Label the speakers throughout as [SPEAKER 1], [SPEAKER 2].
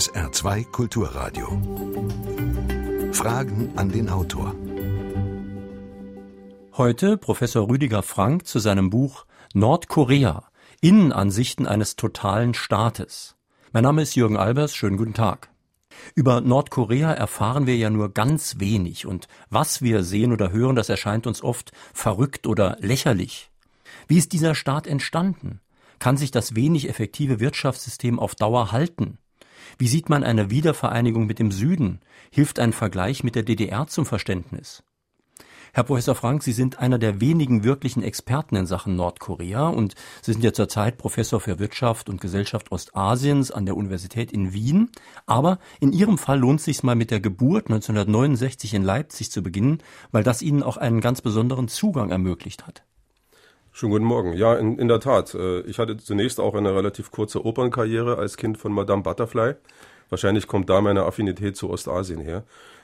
[SPEAKER 1] SR2 Kulturradio. Fragen an den Autor.
[SPEAKER 2] Heute Professor Rüdiger Frank zu seinem Buch Nordkorea. Innenansichten eines totalen Staates. Mein Name ist Jürgen Albers. Schönen guten Tag. Über Nordkorea erfahren wir ja nur ganz wenig und was wir sehen oder hören, das erscheint uns oft verrückt oder lächerlich. Wie ist dieser Staat entstanden? Kann sich das wenig effektive Wirtschaftssystem auf Dauer halten? Wie sieht man eine Wiedervereinigung mit dem Süden? Hilft ein Vergleich mit der DDR zum Verständnis? Herr Professor Frank, Sie sind einer der wenigen wirklichen Experten in Sachen Nordkorea und Sie sind ja zurzeit Professor für Wirtschaft und Gesellschaft Ostasiens an der Universität in Wien. Aber in Ihrem Fall lohnt es sich mal mit der Geburt 1969 in Leipzig zu beginnen, weil das Ihnen auch einen ganz besonderen Zugang ermöglicht hat.
[SPEAKER 3] Schönen guten Morgen. Ja, in, in der Tat. Äh, ich hatte zunächst auch eine relativ kurze Opernkarriere als Kind von Madame Butterfly. Wahrscheinlich kommt da meine Affinität zu Ostasien her.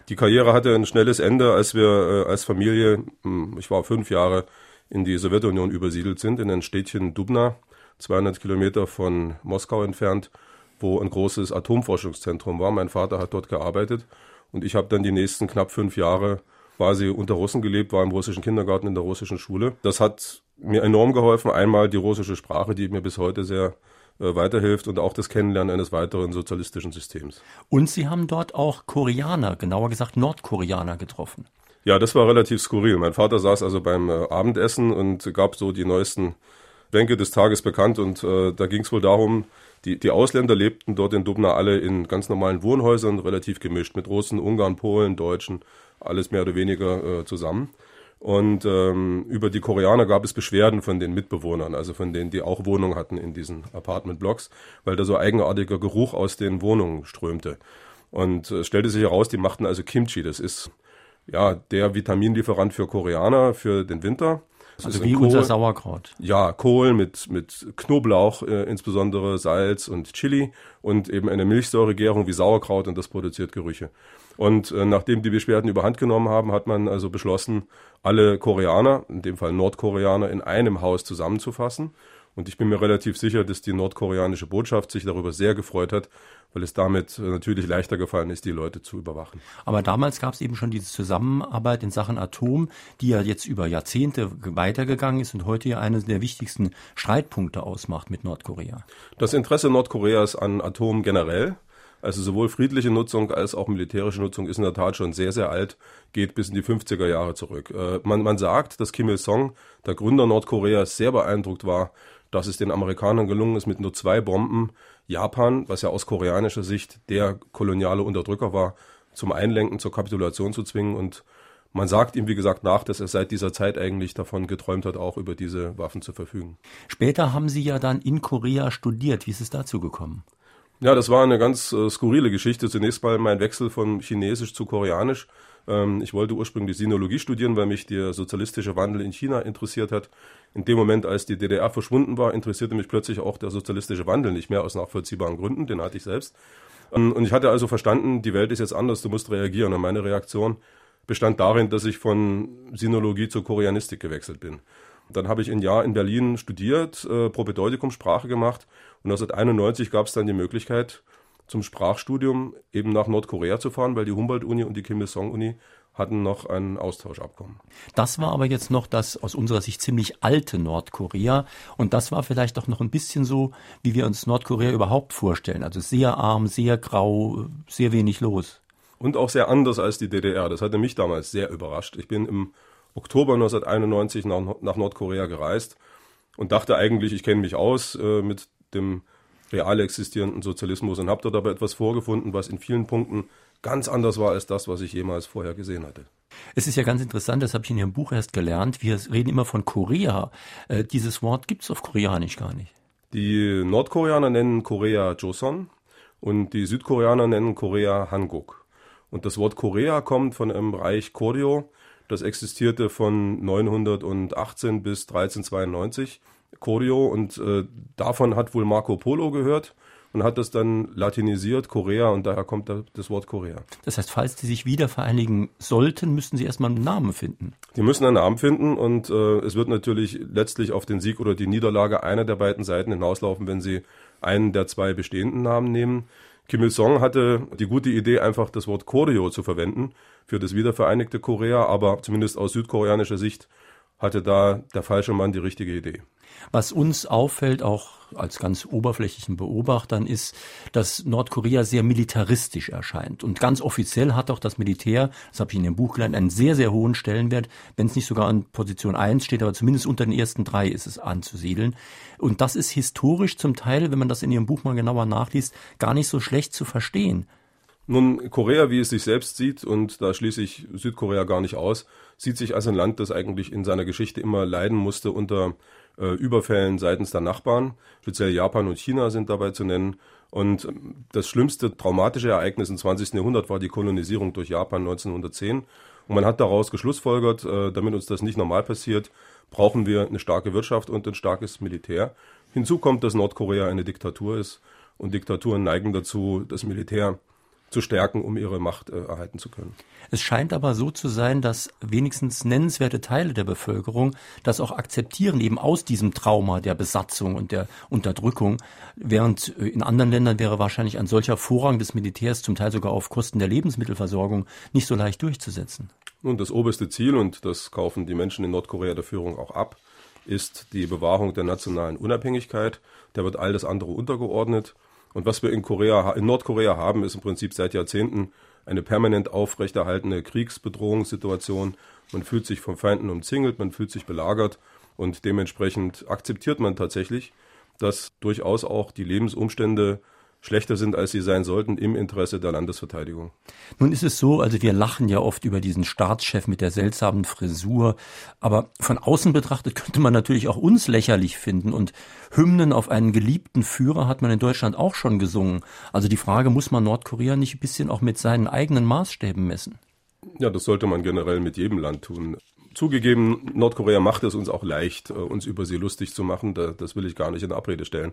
[SPEAKER 3] Die Karriere hatte ein schnelles Ende, als wir äh, als Familie, hm, ich war fünf Jahre, in die Sowjetunion übersiedelt sind, in ein Städtchen Dubna, 200 Kilometer von Moskau entfernt, wo ein großes Atomforschungszentrum war. Mein Vater hat dort gearbeitet und ich habe dann die nächsten knapp fünf Jahre quasi unter Russen gelebt, war im russischen Kindergarten in der russischen Schule. Das hat mir enorm geholfen. Einmal die russische Sprache, die mir bis heute sehr äh, weiterhilft und auch das Kennenlernen eines weiteren sozialistischen Systems.
[SPEAKER 2] Und Sie haben dort auch Koreaner, genauer gesagt Nordkoreaner getroffen.
[SPEAKER 3] Ja, das war relativ skurril. Mein Vater saß also beim äh, Abendessen und gab so die neuesten Bänke des Tages bekannt und äh, da ging es wohl darum, die, die Ausländer lebten dort in Dubna alle in ganz normalen Wohnhäusern, relativ gemischt, mit Russen, Ungarn, Polen, Deutschen, alles mehr oder weniger äh, zusammen. Und ähm, über die Koreaner gab es Beschwerden von den Mitbewohnern, also von denen, die auch Wohnungen hatten in diesen Apartmentblocks, weil da so eigenartiger Geruch aus den Wohnungen strömte. Und es äh, stellte sich heraus, die machten also Kimchi. Das ist ja der Vitaminlieferant für Koreaner für den Winter.
[SPEAKER 2] Das also wie Kohl, unser Sauerkraut.
[SPEAKER 3] Ja, Kohl mit, mit Knoblauch, äh, insbesondere Salz und Chili und eben eine Milchsäuregärung wie Sauerkraut und das produziert Gerüche. Und äh, nachdem die Beschwerden überhand genommen haben, hat man also beschlossen, alle Koreaner, in dem Fall Nordkoreaner, in einem Haus zusammenzufassen. Und ich bin mir relativ sicher, dass die nordkoreanische Botschaft sich darüber sehr gefreut hat, weil es damit äh, natürlich leichter gefallen ist, die Leute zu überwachen.
[SPEAKER 2] Aber damals gab es eben schon diese Zusammenarbeit in Sachen Atom, die ja jetzt über Jahrzehnte weitergegangen ist und heute ja eines der wichtigsten Streitpunkte ausmacht mit Nordkorea.
[SPEAKER 3] Das Interesse Nordkoreas an Atom generell also sowohl friedliche Nutzung als auch militärische Nutzung ist in der Tat schon sehr, sehr alt, geht bis in die 50er Jahre zurück. Äh, man, man sagt, dass Kim Il-sung, der Gründer Nordkoreas, sehr beeindruckt war, dass es den Amerikanern gelungen ist, mit nur zwei Bomben Japan, was ja aus koreanischer Sicht der koloniale Unterdrücker war, zum Einlenken, zur Kapitulation zu zwingen. Und man sagt ihm, wie gesagt, nach, dass er seit dieser Zeit eigentlich davon geträumt hat, auch über diese Waffen zu verfügen.
[SPEAKER 2] Später haben Sie ja dann in Korea studiert. Wie ist es dazu gekommen?
[SPEAKER 3] Ja, das war eine ganz äh, skurrile Geschichte. Zunächst mal mein Wechsel von Chinesisch zu Koreanisch. Ähm, ich wollte ursprünglich Sinologie studieren, weil mich der sozialistische Wandel in China interessiert hat. In dem Moment, als die DDR verschwunden war, interessierte mich plötzlich auch der sozialistische Wandel nicht mehr aus nachvollziehbaren Gründen. Den hatte ich selbst. Ähm, und ich hatte also verstanden, die Welt ist jetzt anders, du musst reagieren. Und meine Reaktion bestand darin, dass ich von Sinologie zur Koreanistik gewechselt bin. Dann habe ich ein Jahr in Berlin studiert, äh, Propedeutikum Sprache gemacht und 1991 gab es dann die Möglichkeit, zum Sprachstudium eben nach Nordkorea zu fahren, weil die Humboldt-Uni und die Kim Il-sung-Uni hatten noch ein Austauschabkommen.
[SPEAKER 2] Das war aber jetzt noch das aus unserer Sicht ziemlich alte Nordkorea und das war vielleicht auch noch ein bisschen so, wie wir uns Nordkorea überhaupt vorstellen. Also sehr arm, sehr grau, sehr wenig los.
[SPEAKER 3] Und auch sehr anders als die DDR. Das hatte mich damals sehr überrascht. Ich bin im Oktober 1991 nach, nach Nordkorea gereist und dachte eigentlich, ich kenne mich aus äh, mit dem real existierenden Sozialismus und habe dort aber etwas vorgefunden, was in vielen Punkten ganz anders war als das, was ich jemals vorher gesehen hatte.
[SPEAKER 2] Es ist ja ganz interessant, das habe ich in Ihrem Buch erst gelernt. Wir reden immer von Korea. Äh, dieses Wort gibt es auf Koreanisch gar nicht.
[SPEAKER 3] Die Nordkoreaner nennen Korea Joseon und die Südkoreaner nennen Korea Hanguk. Und das Wort Korea kommt von einem Reich Koryo, das existierte von 918 bis 1392, Koryo, und äh, davon hat wohl Marco Polo gehört und hat das dann latinisiert, Korea, und daher kommt das Wort Korea.
[SPEAKER 2] Das heißt, falls die sich wieder vereinigen sollten, müssten sie erstmal einen Namen finden.
[SPEAKER 3] Die müssen einen Namen finden und äh, es wird natürlich letztlich auf den Sieg oder die Niederlage einer der beiden Seiten hinauslaufen, wenn sie einen der zwei bestehenden Namen nehmen. Kim Il-sung hatte die gute Idee, einfach das Wort Koryo zu verwenden für das wiedervereinigte Korea, aber zumindest aus südkoreanischer Sicht hatte da der falsche Mann die richtige Idee.
[SPEAKER 2] Was uns auffällt, auch als ganz oberflächlichen Beobachtern, ist, dass Nordkorea sehr militaristisch erscheint. Und ganz offiziell hat auch das Militär, das habe ich in dem Buch gelernt, einen sehr, sehr hohen Stellenwert. Wenn es nicht sogar an Position 1 steht, aber zumindest unter den ersten drei ist es anzusiedeln. Und das ist historisch zum Teil, wenn man das in Ihrem Buch mal genauer nachliest, gar nicht so schlecht zu verstehen.
[SPEAKER 3] Nun, Korea, wie es sich selbst sieht, und da schließe ich Südkorea gar nicht aus, sieht sich als ein Land, das eigentlich in seiner Geschichte immer leiden musste unter äh, Überfällen seitens der Nachbarn. Speziell Japan und China sind dabei zu nennen. Und ähm, das schlimmste traumatische Ereignis im 20. Jahrhundert war die Kolonisierung durch Japan 1910. Und man hat daraus geschlussfolgert, äh, damit uns das nicht normal passiert, brauchen wir eine starke Wirtschaft und ein starkes Militär. Hinzu kommt, dass Nordkorea eine Diktatur ist und Diktaturen neigen dazu, das Militär zu stärken, um ihre Macht äh, erhalten zu können.
[SPEAKER 2] Es scheint aber so zu sein, dass wenigstens nennenswerte Teile der Bevölkerung das auch akzeptieren, eben aus diesem Trauma der Besatzung und der Unterdrückung, während äh, in anderen Ländern wäre wahrscheinlich ein solcher Vorrang des Militärs zum Teil sogar auf Kosten der Lebensmittelversorgung nicht so leicht durchzusetzen.
[SPEAKER 3] Nun, das oberste Ziel, und das kaufen die Menschen in Nordkorea der Führung auch ab, ist die Bewahrung der nationalen Unabhängigkeit. Da wird all das andere untergeordnet. Und was wir in Korea, in Nordkorea haben, ist im Prinzip seit Jahrzehnten eine permanent aufrechterhaltene Kriegsbedrohungssituation. Man fühlt sich vom Feinden umzingelt, man fühlt sich belagert und dementsprechend akzeptiert man tatsächlich, dass durchaus auch die Lebensumstände schlechter sind, als sie sein sollten im Interesse der Landesverteidigung.
[SPEAKER 2] Nun ist es so, also wir lachen ja oft über diesen Staatschef mit der seltsamen Frisur, aber von außen betrachtet könnte man natürlich auch uns lächerlich finden und Hymnen auf einen geliebten Führer hat man in Deutschland auch schon gesungen. Also die Frage, muss man Nordkorea nicht ein bisschen auch mit seinen eigenen Maßstäben messen?
[SPEAKER 3] Ja, das sollte man generell mit jedem Land tun. Zugegeben, Nordkorea macht es uns auch leicht, äh, uns über sie lustig zu machen. Das will ich gar nicht in Abrede stellen.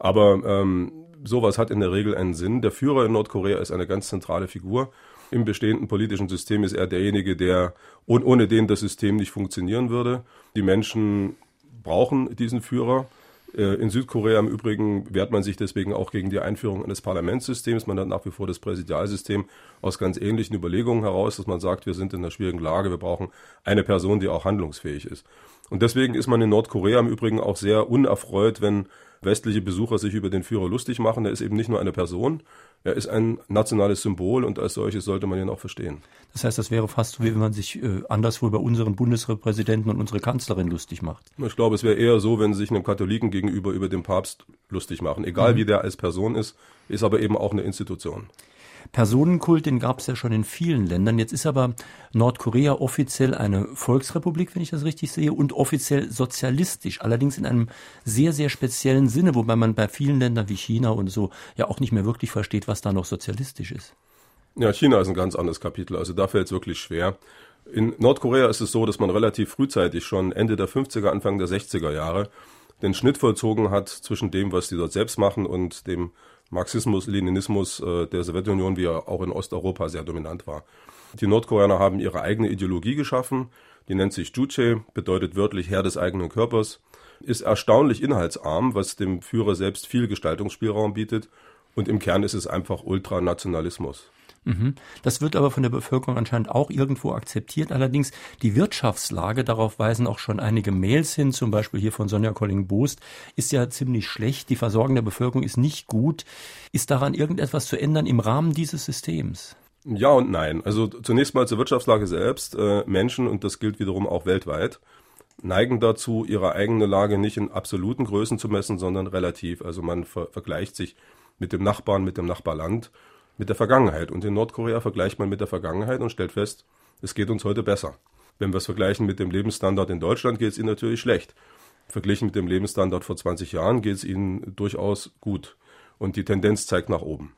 [SPEAKER 3] Aber ähm, sowas hat in der Regel einen Sinn. Der Führer in Nordkorea ist eine ganz zentrale Figur. Im bestehenden politischen System ist er derjenige, der ohne den das System nicht funktionieren würde. Die Menschen brauchen diesen Führer. Äh, in Südkorea im Übrigen wehrt man sich deswegen auch gegen die Einführung eines Parlamentssystems. Man hat nach wie vor das Präsidialsystem aus ganz ähnlichen Überlegungen heraus, dass man sagt, wir sind in einer schwierigen Lage, wir brauchen eine Person, die auch handlungsfähig ist. Und deswegen ist man in Nordkorea im Übrigen auch sehr unerfreut, wenn westliche Besucher sich über den Führer lustig machen. Er ist eben nicht nur eine Person, er ist ein nationales Symbol und als solches sollte man ihn auch verstehen.
[SPEAKER 2] Das heißt, das wäre fast so, wie wenn man sich äh, anderswo über unseren Bundespräsidenten und unsere Kanzlerin lustig macht.
[SPEAKER 3] Ich glaube, es wäre eher so, wenn sie sich einem Katholiken gegenüber über den Papst lustig machen. Egal mhm. wie der als Person ist, ist aber eben auch eine Institution.
[SPEAKER 2] Personenkult, den gab es ja schon in vielen Ländern. Jetzt ist aber Nordkorea offiziell eine Volksrepublik, wenn ich das richtig sehe, und offiziell sozialistisch, allerdings in einem sehr, sehr speziellen Sinne, wobei man bei vielen Ländern wie China und so ja auch nicht mehr wirklich versteht, was da noch sozialistisch ist.
[SPEAKER 3] Ja, China ist ein ganz anderes Kapitel, also da fällt es wirklich schwer. In Nordkorea ist es so, dass man relativ frühzeitig schon Ende der 50er, Anfang der 60er Jahre den Schnitt vollzogen hat zwischen dem, was die dort selbst machen und dem Marxismus, Leninismus äh, der Sowjetunion, wie er auch in Osteuropa sehr dominant war. Die Nordkoreaner haben ihre eigene Ideologie geschaffen, die nennt sich Juche, bedeutet wörtlich Herr des eigenen Körpers, ist erstaunlich inhaltsarm, was dem Führer selbst viel Gestaltungsspielraum bietet und im Kern ist es einfach Ultranationalismus.
[SPEAKER 2] Mhm. Das wird aber von der Bevölkerung anscheinend auch irgendwo akzeptiert. Allerdings die Wirtschaftslage, darauf weisen auch schon einige Mails hin, zum Beispiel hier von Sonja Colling-Boost, ist ja ziemlich schlecht. Die Versorgung der Bevölkerung ist nicht gut. Ist daran irgendetwas zu ändern im Rahmen dieses Systems?
[SPEAKER 3] Ja und nein. Also zunächst mal zur Wirtschaftslage selbst. Äh, Menschen, und das gilt wiederum auch weltweit, neigen dazu, ihre eigene Lage nicht in absoluten Größen zu messen, sondern relativ. Also man ver vergleicht sich mit dem Nachbarn, mit dem Nachbarland mit der Vergangenheit. Und in Nordkorea vergleicht man mit der Vergangenheit und stellt fest, es geht uns heute besser. Wenn wir es vergleichen mit dem Lebensstandard in Deutschland, geht es ihnen natürlich schlecht. Verglichen mit dem Lebensstandard vor 20 Jahren geht es ihnen durchaus gut. Und die Tendenz zeigt nach oben.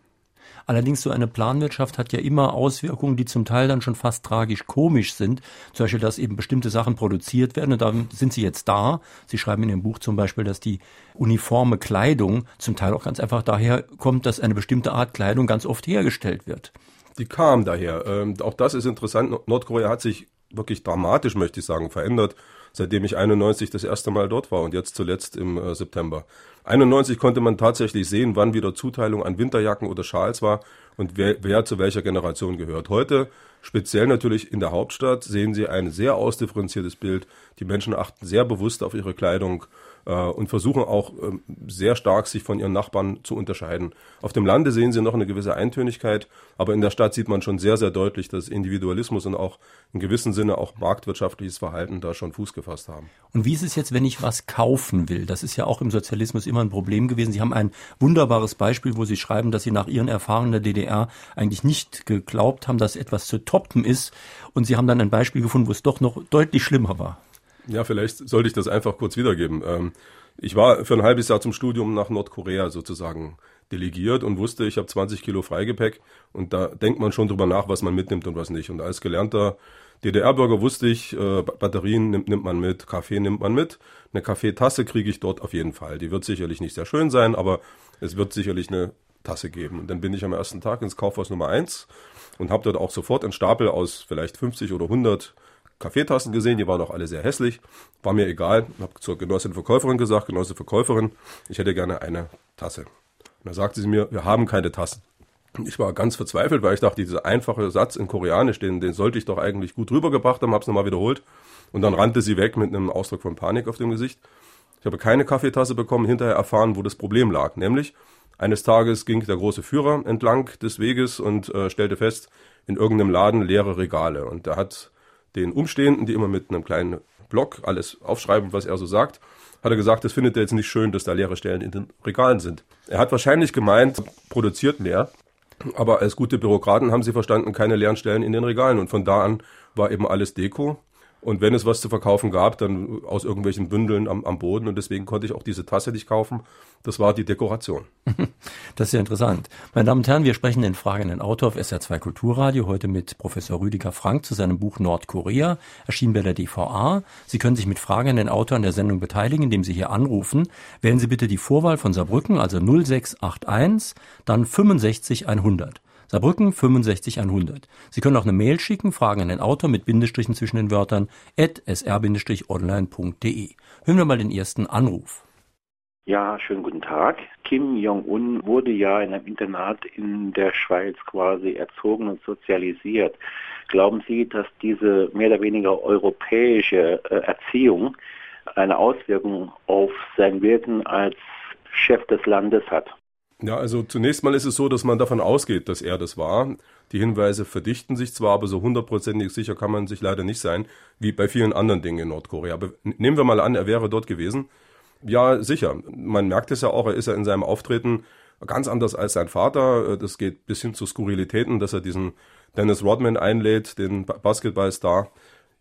[SPEAKER 2] Allerdings so eine Planwirtschaft hat ja immer Auswirkungen, die zum Teil dann schon fast tragisch komisch sind. Zum Beispiel, dass eben bestimmte Sachen produziert werden und dann sind sie jetzt da. Sie schreiben in Ihrem Buch zum Beispiel, dass die uniforme Kleidung zum Teil auch ganz einfach daher kommt, dass eine bestimmte Art Kleidung ganz oft hergestellt wird.
[SPEAKER 3] Die kam daher. Ähm, auch das ist interessant. Nordkorea hat sich wirklich dramatisch, möchte ich sagen, verändert seitdem ich 91 das erste Mal dort war und jetzt zuletzt im äh, September. 91 konnte man tatsächlich sehen, wann wieder Zuteilung an Winterjacken oder Schals war und wer, wer zu welcher Generation gehört. Heute, speziell natürlich in der Hauptstadt, sehen Sie ein sehr ausdifferenziertes Bild. Die Menschen achten sehr bewusst auf ihre Kleidung und versuchen auch ähm, sehr stark sich von ihren Nachbarn zu unterscheiden. Auf dem Lande sehen Sie noch eine gewisse Eintönigkeit, aber in der Stadt sieht man schon sehr, sehr deutlich, dass Individualismus und auch in gewissem Sinne auch marktwirtschaftliches Verhalten da schon Fuß gefasst haben.
[SPEAKER 2] Und wie ist es jetzt, wenn ich was kaufen will? Das ist ja auch im Sozialismus immer ein Problem gewesen. Sie haben ein wunderbares Beispiel, wo Sie schreiben, dass Sie nach Ihren Erfahrungen der DDR eigentlich nicht geglaubt haben, dass etwas zu toppen ist. Und Sie haben dann ein Beispiel gefunden, wo es doch noch deutlich schlimmer war.
[SPEAKER 3] Ja, vielleicht sollte ich das einfach kurz wiedergeben. Ähm, ich war für ein halbes Jahr zum Studium nach Nordkorea sozusagen delegiert und wusste, ich habe 20 Kilo Freigepäck und da denkt man schon drüber nach, was man mitnimmt und was nicht. Und als gelernter DDR-Bürger wusste ich, äh, Batterien nimmt, nimmt man mit, Kaffee nimmt man mit. Eine Kaffeetasse kriege ich dort auf jeden Fall. Die wird sicherlich nicht sehr schön sein, aber es wird sicherlich eine Tasse geben. Und dann bin ich am ersten Tag ins Kaufhaus Nummer eins und habe dort auch sofort einen Stapel aus vielleicht 50 oder 100 Kaffeetassen gesehen, die waren auch alle sehr hässlich. War mir egal. Habe zur Genossin Verkäuferin gesagt, Genosse Verkäuferin, ich hätte gerne eine Tasse. Und da sagte sie mir, wir haben keine Tassen. Ich war ganz verzweifelt, weil ich dachte, dieser einfache Satz in Koreanisch, den, den sollte ich doch eigentlich gut rübergebracht haben, habe es nochmal wiederholt. Und dann rannte sie weg mit einem Ausdruck von Panik auf dem Gesicht. Ich habe keine Kaffeetasse bekommen, hinterher erfahren, wo das Problem lag. Nämlich, eines Tages ging der große Führer entlang des Weges und äh, stellte fest, in irgendeinem Laden leere Regale. Und er hat den Umstehenden, die immer mit einem kleinen Block alles aufschreiben, was er so sagt, hat er gesagt, das findet er jetzt nicht schön, dass da leere Stellen in den Regalen sind. Er hat wahrscheinlich gemeint, produziert mehr, aber als gute Bürokraten haben sie verstanden, keine leeren Stellen in den Regalen. Und von da an war eben alles Deko. Und wenn es was zu verkaufen gab, dann aus irgendwelchen Bündeln am, am Boden. Und deswegen konnte ich auch diese Tasse nicht kaufen. Das war die Dekoration.
[SPEAKER 2] Das ist ja interessant. Meine Damen und Herren, wir sprechen den fragenden Autor auf SR2 Kulturradio heute mit Professor Rüdiger Frank zu seinem Buch Nordkorea, erschienen bei der DVA. Sie können sich mit Fragen an den Autor an der Sendung beteiligen, indem Sie hier anrufen. Wählen Sie bitte die Vorwahl von Saarbrücken, also 0681, dann 65 100. Saarbrücken 65 100. Sie können auch eine Mail schicken, Fragen an den Autor mit Bindestrichen zwischen den Wörtern at sr-online.de. Hören wir mal den ersten Anruf.
[SPEAKER 4] Ja, schönen guten Tag. Kim Jong-un wurde ja in einem Internat in der Schweiz quasi erzogen und sozialisiert. Glauben Sie, dass diese mehr oder weniger europäische äh, Erziehung eine Auswirkung auf sein Wirken als Chef des Landes hat?
[SPEAKER 3] Ja, also zunächst mal ist es so, dass man davon ausgeht, dass er das war. Die Hinweise verdichten sich zwar, aber so hundertprozentig sicher kann man sich leider nicht sein, wie bei vielen anderen Dingen in Nordkorea. Aber nehmen wir mal an, er wäre dort gewesen. Ja, sicher. Man merkt es ja auch, er ist ja in seinem Auftreten ganz anders als sein Vater. Das geht bis hin zu Skurrilitäten, dass er diesen Dennis Rodman einlädt, den Basketballstar.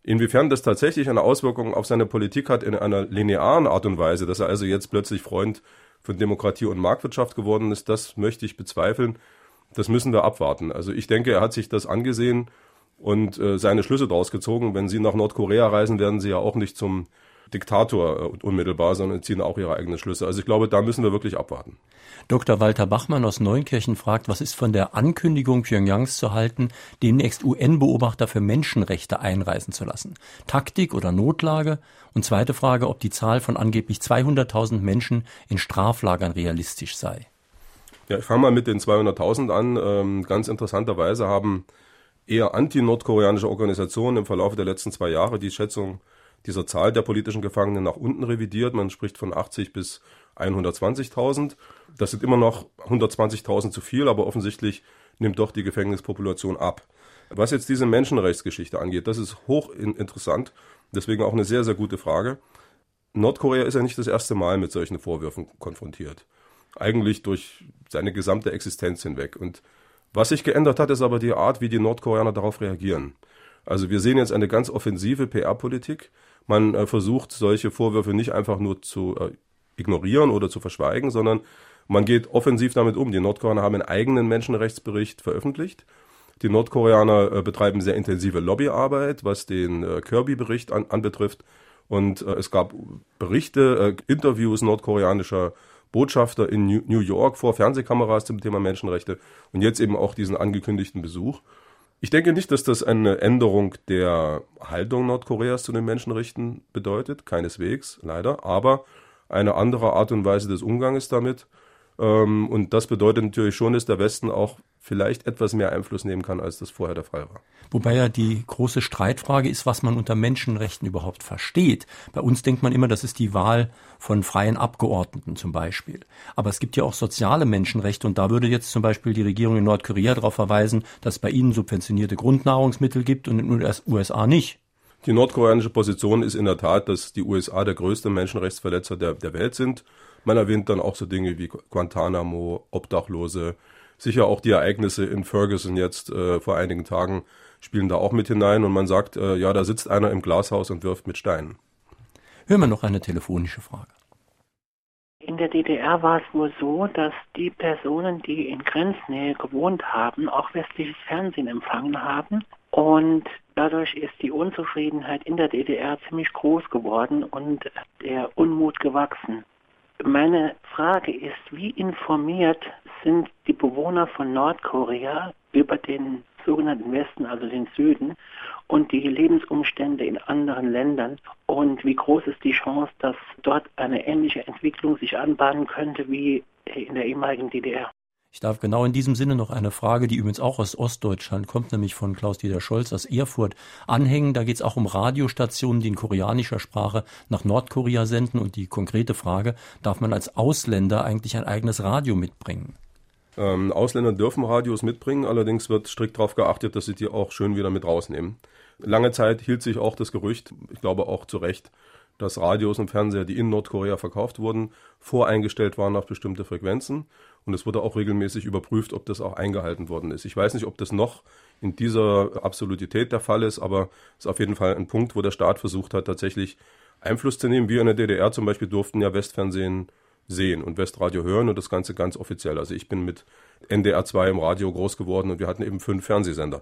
[SPEAKER 3] Inwiefern das tatsächlich eine Auswirkung auf seine Politik hat in einer linearen Art und Weise, dass er also jetzt plötzlich Freund von Demokratie und Marktwirtschaft geworden ist, das möchte ich bezweifeln. Das müssen wir abwarten. Also ich denke, er hat sich das angesehen und äh, seine Schlüsse daraus gezogen. Wenn Sie nach Nordkorea reisen, werden Sie ja auch nicht zum Diktator äh, unmittelbar, sondern ziehen auch ihre eigenen Schlüsse. Also ich glaube, da müssen wir wirklich abwarten.
[SPEAKER 2] Dr. Walter Bachmann aus Neunkirchen fragt, was ist von der Ankündigung Pyongyangs zu halten, demnächst UN-Beobachter für Menschenrechte einreisen zu lassen? Taktik oder Notlage? Und zweite Frage, ob die Zahl von angeblich 200.000 Menschen in Straflagern realistisch sei.
[SPEAKER 3] Ja, ich fange mal mit den 200.000 an. Ähm, ganz interessanterweise haben eher anti-nordkoreanische Organisationen im Verlauf der letzten zwei Jahre die Schätzung dieser Zahl der politischen Gefangenen nach unten revidiert. Man spricht von 80 bis 120.000. Das sind immer noch 120.000 zu viel, aber offensichtlich nimmt doch die Gefängnispopulation ab. Was jetzt diese Menschenrechtsgeschichte angeht, das ist hoch interessant. Deswegen auch eine sehr, sehr gute Frage. Nordkorea ist ja nicht das erste Mal mit solchen Vorwürfen konfrontiert. Eigentlich durch seine gesamte Existenz hinweg. Und was sich geändert hat, ist aber die Art, wie die Nordkoreaner darauf reagieren. Also wir sehen jetzt eine ganz offensive PR-Politik. Man äh, versucht solche Vorwürfe nicht einfach nur zu äh, ignorieren oder zu verschweigen, sondern man geht offensiv damit um. Die Nordkoreaner haben einen eigenen Menschenrechtsbericht veröffentlicht. Die Nordkoreaner äh, betreiben sehr intensive Lobbyarbeit, was den äh, Kirby-Bericht an, anbetrifft. Und äh, es gab Berichte, äh, Interviews nordkoreanischer Botschafter in New York vor Fernsehkameras zum Thema Menschenrechte und jetzt eben auch diesen angekündigten Besuch. Ich denke nicht, dass das eine Änderung der Haltung Nordkoreas zu den Menschenrechten bedeutet, keineswegs, leider, aber eine andere Art und Weise des Umganges damit. Ähm, und das bedeutet natürlich schon, dass der Westen auch vielleicht etwas mehr Einfluss nehmen kann, als das vorher der Fall war.
[SPEAKER 2] Wobei ja die große Streitfrage ist, was man unter Menschenrechten überhaupt versteht. Bei uns denkt man immer, das ist die Wahl von freien Abgeordneten zum Beispiel. Aber es gibt ja auch soziale Menschenrechte und da würde jetzt zum Beispiel die Regierung in Nordkorea darauf verweisen, dass es bei ihnen subventionierte Grundnahrungsmittel gibt und in den USA nicht.
[SPEAKER 3] Die nordkoreanische Position ist in der Tat, dass die USA der größte Menschenrechtsverletzer der, der Welt sind. Man erwähnt dann auch so Dinge wie Guantanamo, Obdachlose, sicher auch die Ereignisse in Ferguson jetzt äh, vor einigen Tagen spielen da auch mit hinein und man sagt, äh, ja, da sitzt einer im Glashaus und wirft mit Steinen.
[SPEAKER 2] Hören wir noch eine telefonische Frage.
[SPEAKER 5] In der DDR war es wohl so, dass die Personen, die in Grenznähe gewohnt haben, auch westliches Fernsehen empfangen haben. Und dadurch ist die Unzufriedenheit in der DDR ziemlich groß geworden und der Unmut gewachsen. Meine Frage ist, wie informiert sind die Bewohner von Nordkorea über den sogenannten Westen, also den Süden, und die Lebensumstände in anderen Ländern und wie groß ist die Chance, dass dort eine ähnliche Entwicklung sich anbahnen könnte wie in der ehemaligen DDR?
[SPEAKER 2] Ich darf genau in diesem Sinne noch eine Frage, die übrigens auch aus Ostdeutschland kommt, nämlich von Klaus-Dieter Scholz aus Erfurt, anhängen. Da geht es auch um Radiostationen, die in koreanischer Sprache nach Nordkorea senden. Und die konkrete Frage, darf man als Ausländer eigentlich ein eigenes Radio mitbringen?
[SPEAKER 3] Ähm, Ausländer dürfen Radios mitbringen, allerdings wird strikt darauf geachtet, dass sie die auch schön wieder mit rausnehmen. Lange Zeit hielt sich auch das Gerücht, ich glaube auch zu Recht, dass Radios und Fernseher, die in Nordkorea verkauft wurden, voreingestellt waren auf bestimmte Frequenzen. Und es wurde auch regelmäßig überprüft, ob das auch eingehalten worden ist. Ich weiß nicht, ob das noch in dieser Absolutität der Fall ist, aber es ist auf jeden Fall ein Punkt, wo der Staat versucht hat, tatsächlich Einfluss zu nehmen. Wir in der DDR zum Beispiel durften ja Westfernsehen sehen und Westradio hören und das Ganze ganz offiziell. Also ich bin mit NDR 2 im Radio groß geworden und wir hatten eben fünf Fernsehsender.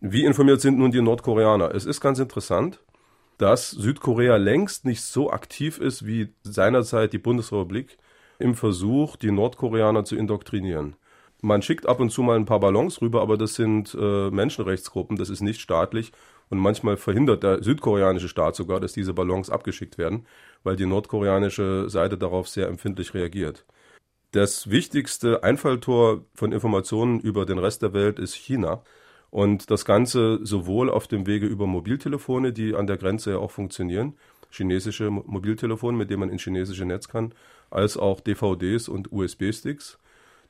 [SPEAKER 3] Wie informiert sind nun die Nordkoreaner? Es ist ganz interessant dass Südkorea längst nicht so aktiv ist wie seinerzeit die Bundesrepublik im Versuch, die Nordkoreaner zu indoktrinieren. Man schickt ab und zu mal ein paar Ballons rüber, aber das sind äh, Menschenrechtsgruppen, das ist nicht staatlich und manchmal verhindert der südkoreanische Staat sogar, dass diese Ballons abgeschickt werden, weil die nordkoreanische Seite darauf sehr empfindlich reagiert. Das wichtigste Einfalltor von Informationen über den Rest der Welt ist China. Und das Ganze sowohl auf dem Wege über Mobiltelefone, die an der Grenze ja auch funktionieren, chinesische Mobiltelefone, mit denen man ins chinesische Netz kann, als auch DVDs und USB-Sticks,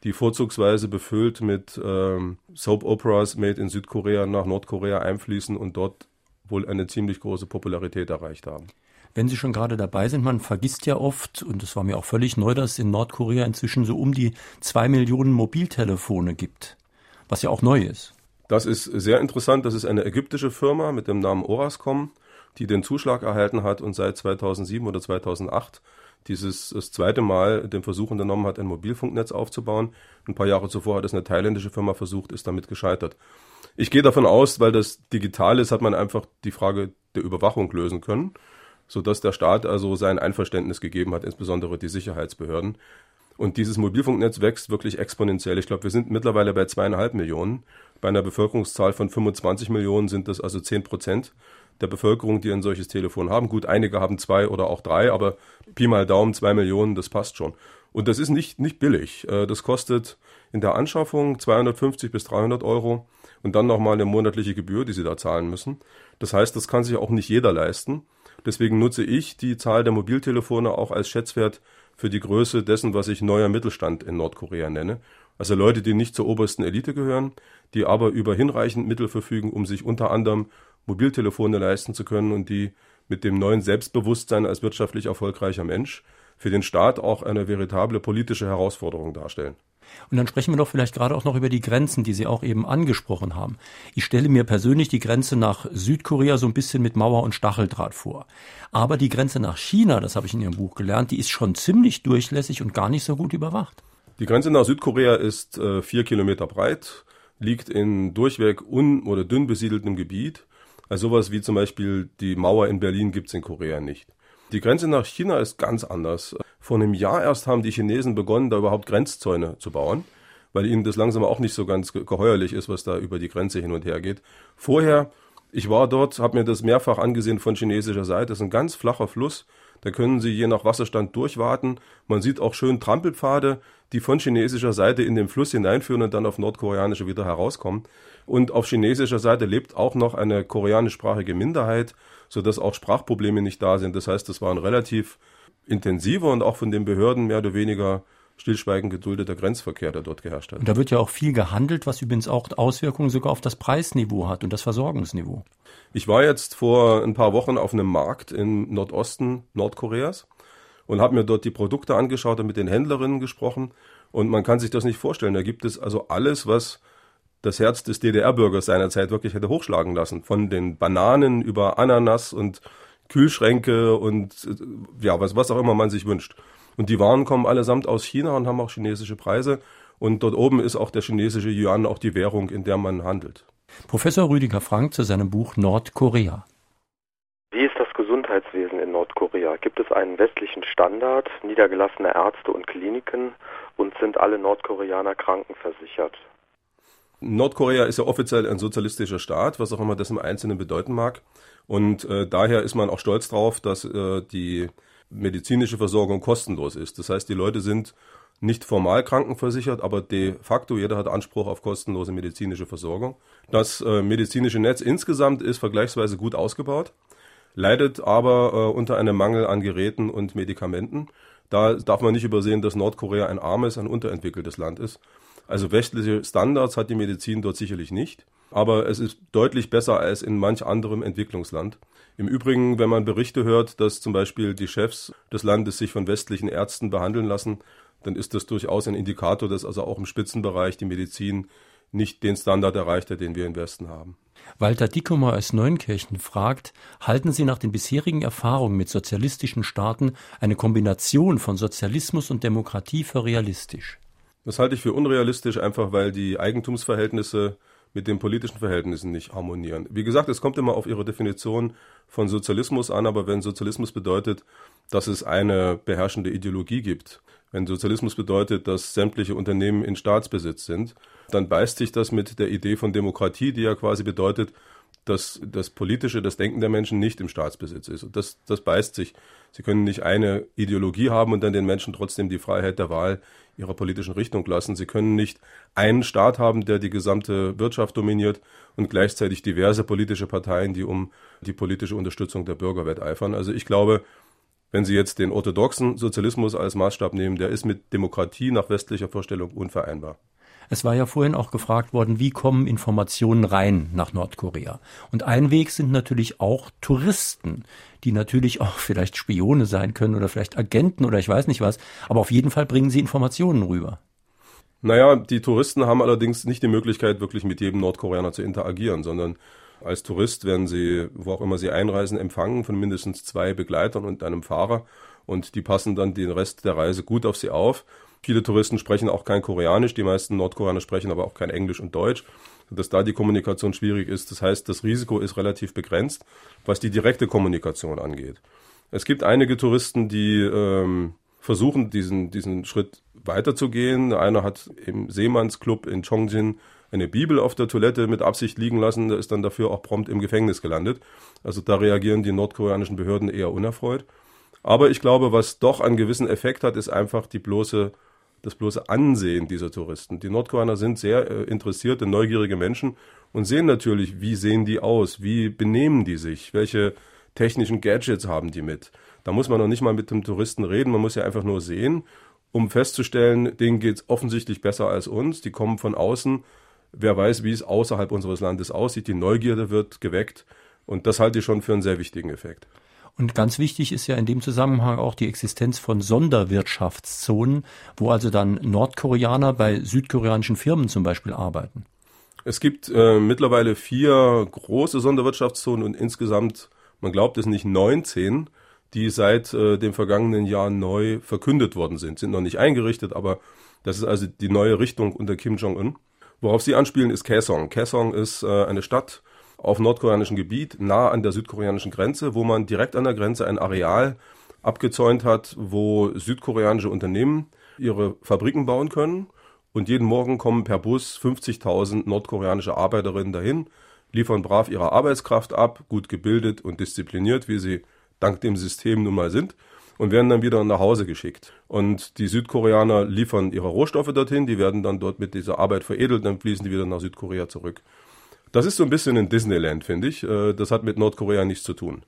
[SPEAKER 3] die vorzugsweise befüllt mit ähm, Soap-Operas made in Südkorea nach Nordkorea einfließen und dort wohl eine ziemlich große Popularität erreicht haben.
[SPEAKER 2] Wenn Sie schon gerade dabei sind, man vergisst ja oft, und es war mir auch völlig neu, dass es in Nordkorea inzwischen so um die zwei Millionen Mobiltelefone gibt, was ja auch neu ist.
[SPEAKER 3] Das ist sehr interessant. Das ist eine ägyptische Firma mit dem Namen Orascom, die den Zuschlag erhalten hat und seit 2007 oder 2008 dieses das zweite Mal den Versuch unternommen hat, ein Mobilfunknetz aufzubauen. Ein paar Jahre zuvor hat es eine thailändische Firma versucht, ist damit gescheitert. Ich gehe davon aus, weil das digital ist, hat man einfach die Frage der Überwachung lösen können, sodass der Staat also sein Einverständnis gegeben hat, insbesondere die Sicherheitsbehörden. Und dieses Mobilfunknetz wächst wirklich exponentiell. Ich glaube, wir sind mittlerweile bei zweieinhalb Millionen. Bei einer Bevölkerungszahl von 25 Millionen sind das also 10 Prozent der Bevölkerung, die ein solches Telefon haben. Gut, einige haben zwei oder auch drei, aber Pi mal Daumen, zwei Millionen, das passt schon. Und das ist nicht, nicht billig. Äh, das kostet in der Anschaffung 250 bis 300 Euro und dann nochmal eine monatliche Gebühr, die Sie da zahlen müssen. Das heißt, das kann sich auch nicht jeder leisten. Deswegen nutze ich die Zahl der Mobiltelefone auch als Schätzwert für die Größe dessen, was ich neuer Mittelstand in Nordkorea nenne. Also Leute, die nicht zur obersten Elite gehören, die aber über hinreichend Mittel verfügen, um sich unter anderem Mobiltelefone leisten zu können und die mit dem neuen Selbstbewusstsein als wirtschaftlich erfolgreicher Mensch für den Staat auch eine veritable politische Herausforderung darstellen.
[SPEAKER 2] Und dann sprechen wir doch vielleicht gerade auch noch über die Grenzen, die Sie auch eben angesprochen haben. Ich stelle mir persönlich die Grenze nach Südkorea so ein bisschen mit Mauer und Stacheldraht vor. Aber die Grenze nach China, das habe ich in Ihrem Buch gelernt, die ist schon ziemlich durchlässig und gar nicht so gut überwacht.
[SPEAKER 3] Die Grenze nach Südkorea ist äh, vier Kilometer breit, liegt in durchweg un- oder dünn besiedeltem Gebiet. Also sowas wie zum Beispiel die Mauer in Berlin gibt es in Korea nicht. Die Grenze nach China ist ganz anders. Vor einem Jahr erst haben die Chinesen begonnen, da überhaupt Grenzzäune zu bauen, weil ihnen das langsam auch nicht so ganz geheuerlich ist, was da über die Grenze hin und her geht. Vorher, ich war dort, habe mir das mehrfach angesehen von chinesischer Seite, das ist ein ganz flacher Fluss, da können Sie je nach Wasserstand durchwarten. Man sieht auch schön Trampelpfade, die von chinesischer Seite in den Fluss hineinführen und dann auf nordkoreanische wieder herauskommen. Und auf chinesischer Seite lebt auch noch eine koreanischsprachige Minderheit, sodass auch Sprachprobleme nicht da sind. Das heißt, das war ein relativ intensiver und auch von den Behörden mehr oder weniger stillschweigend geduldeter Grenzverkehr, der dort geherrscht hat.
[SPEAKER 2] Und da wird ja auch viel gehandelt, was übrigens auch Auswirkungen sogar auf das Preisniveau hat und das Versorgungsniveau.
[SPEAKER 3] Ich war jetzt vor ein paar Wochen auf einem Markt im Nordosten Nordkoreas und habe mir dort die Produkte angeschaut und mit den Händlerinnen gesprochen. Und man kann sich das nicht vorstellen. Da gibt es also alles, was das Herz des DDR-Bürgers seinerzeit wirklich hätte hochschlagen lassen. Von den Bananen über Ananas und Kühlschränke und ja, was, was auch immer man sich wünscht. Und die Waren kommen allesamt aus China und haben auch chinesische Preise. Und dort oben ist auch der chinesische Yuan auch die Währung, in der man handelt.
[SPEAKER 2] Professor Rüdiger Frank zu seinem Buch Nordkorea.
[SPEAKER 6] Wie ist das Gesundheitswesen in Nordkorea? Gibt es einen westlichen Standard, niedergelassene Ärzte und Kliniken und sind alle Nordkoreaner krankenversichert?
[SPEAKER 3] Nordkorea ist ja offiziell ein sozialistischer Staat, was auch immer das im Einzelnen bedeuten mag. Und äh, daher ist man auch stolz darauf, dass äh, die medizinische Versorgung kostenlos ist. Das heißt, die Leute sind nicht formal krankenversichert, aber de facto jeder hat Anspruch auf kostenlose medizinische Versorgung. Das äh, medizinische Netz insgesamt ist vergleichsweise gut ausgebaut, leidet aber äh, unter einem Mangel an Geräten und Medikamenten. Da darf man nicht übersehen, dass Nordkorea ein armes, ein unterentwickeltes Land ist. Also westliche Standards hat die Medizin dort sicherlich nicht, aber es ist deutlich besser als in manch anderem Entwicklungsland. Im Übrigen, wenn man Berichte hört, dass zum Beispiel die Chefs des Landes sich von westlichen Ärzten behandeln lassen, dann ist das durchaus ein Indikator, dass also auch im Spitzenbereich die Medizin nicht den Standard erreicht hat, den wir im Westen haben.
[SPEAKER 2] Walter Dickomer aus Neunkirchen fragt, halten Sie nach den bisherigen Erfahrungen mit sozialistischen Staaten eine Kombination von Sozialismus und Demokratie für realistisch?
[SPEAKER 3] Das halte ich für unrealistisch, einfach weil die Eigentumsverhältnisse mit den politischen Verhältnissen nicht harmonieren. Wie gesagt, es kommt immer auf Ihre Definition von Sozialismus an, aber wenn Sozialismus bedeutet, dass es eine beherrschende Ideologie gibt, wenn Sozialismus bedeutet, dass sämtliche Unternehmen in Staatsbesitz sind, dann beißt sich das mit der Idee von Demokratie, die ja quasi bedeutet, dass das politische, das Denken der Menschen nicht im Staatsbesitz ist. Und das, das beißt sich. Sie können nicht eine Ideologie haben und dann den Menschen trotzdem die Freiheit der Wahl ihrer politischen Richtung lassen. Sie können nicht einen Staat haben, der die gesamte Wirtschaft dominiert und gleichzeitig diverse politische Parteien, die um die politische Unterstützung der Bürger wetteifern. Also ich glaube, wenn Sie jetzt den orthodoxen Sozialismus als Maßstab nehmen, der ist mit Demokratie nach westlicher Vorstellung unvereinbar.
[SPEAKER 2] Es war ja vorhin auch gefragt worden, wie kommen Informationen rein nach Nordkorea? Und ein Weg sind natürlich auch Touristen, die natürlich auch vielleicht Spione sein können oder vielleicht Agenten oder ich weiß nicht was, aber auf jeden Fall bringen sie Informationen rüber.
[SPEAKER 3] Naja, die Touristen haben allerdings nicht die Möglichkeit, wirklich mit jedem Nordkoreaner zu interagieren, sondern als Tourist werden sie, wo auch immer sie einreisen, empfangen von mindestens zwei Begleitern und einem Fahrer und die passen dann den Rest der Reise gut auf sie auf. Viele Touristen sprechen auch kein Koreanisch, die meisten Nordkoreaner sprechen aber auch kein Englisch und Deutsch, dass da die Kommunikation schwierig ist. Das heißt, das Risiko ist relativ begrenzt, was die direkte Kommunikation angeht. Es gibt einige Touristen, die ähm, versuchen, diesen, diesen Schritt weiterzugehen. Einer hat im Seemannsclub in Chongjin eine Bibel auf der Toilette mit Absicht liegen lassen, der ist dann dafür auch prompt im Gefängnis gelandet. Also da reagieren die nordkoreanischen Behörden eher unerfreut. Aber ich glaube, was doch einen gewissen Effekt hat, ist einfach die bloße, das bloße Ansehen dieser Touristen. Die Nordkoreaner sind sehr äh, interessierte, neugierige Menschen und sehen natürlich, wie sehen die aus, wie benehmen die sich, welche technischen Gadgets haben die mit. Da muss man noch nicht mal mit dem Touristen reden, man muss ja einfach nur sehen, um festzustellen, denen geht's offensichtlich besser als uns, die kommen von außen, wer weiß, wie es außerhalb unseres Landes aussieht. Die Neugierde wird geweckt und das halte ich schon für einen sehr wichtigen Effekt.
[SPEAKER 2] Und ganz wichtig ist ja in dem Zusammenhang auch die Existenz von Sonderwirtschaftszonen, wo also dann Nordkoreaner bei südkoreanischen Firmen zum Beispiel arbeiten.
[SPEAKER 3] Es gibt äh, mittlerweile vier große Sonderwirtschaftszonen und insgesamt, man glaubt es nicht, 19, die seit äh, dem vergangenen Jahr neu verkündet worden sind. Sind noch nicht eingerichtet, aber das ist also die neue Richtung unter Kim Jong-un. Worauf Sie anspielen, ist Kaesong. Kaesong ist äh, eine Stadt auf nordkoreanischem Gebiet, nah an der südkoreanischen Grenze, wo man direkt an der Grenze ein Areal abgezäunt hat, wo südkoreanische Unternehmen ihre Fabriken bauen können Und jeden Morgen kommen per Bus 50.000 nordkoreanische Arbeiterinnen dahin, liefern brav ihre Arbeitskraft ab, gut gebildet und diszipliniert, wie sie dank dem System nun mal sind, und werden dann wieder nach Hause geschickt. Und die Südkoreaner liefern ihre Rohstoffe dorthin, die werden dann dort mit dieser Arbeit veredelt, dann fließen die wieder nach Südkorea zurück. Das ist so ein bisschen in Disneyland, finde ich. Äh, das hat mit Nordkorea nichts zu tun.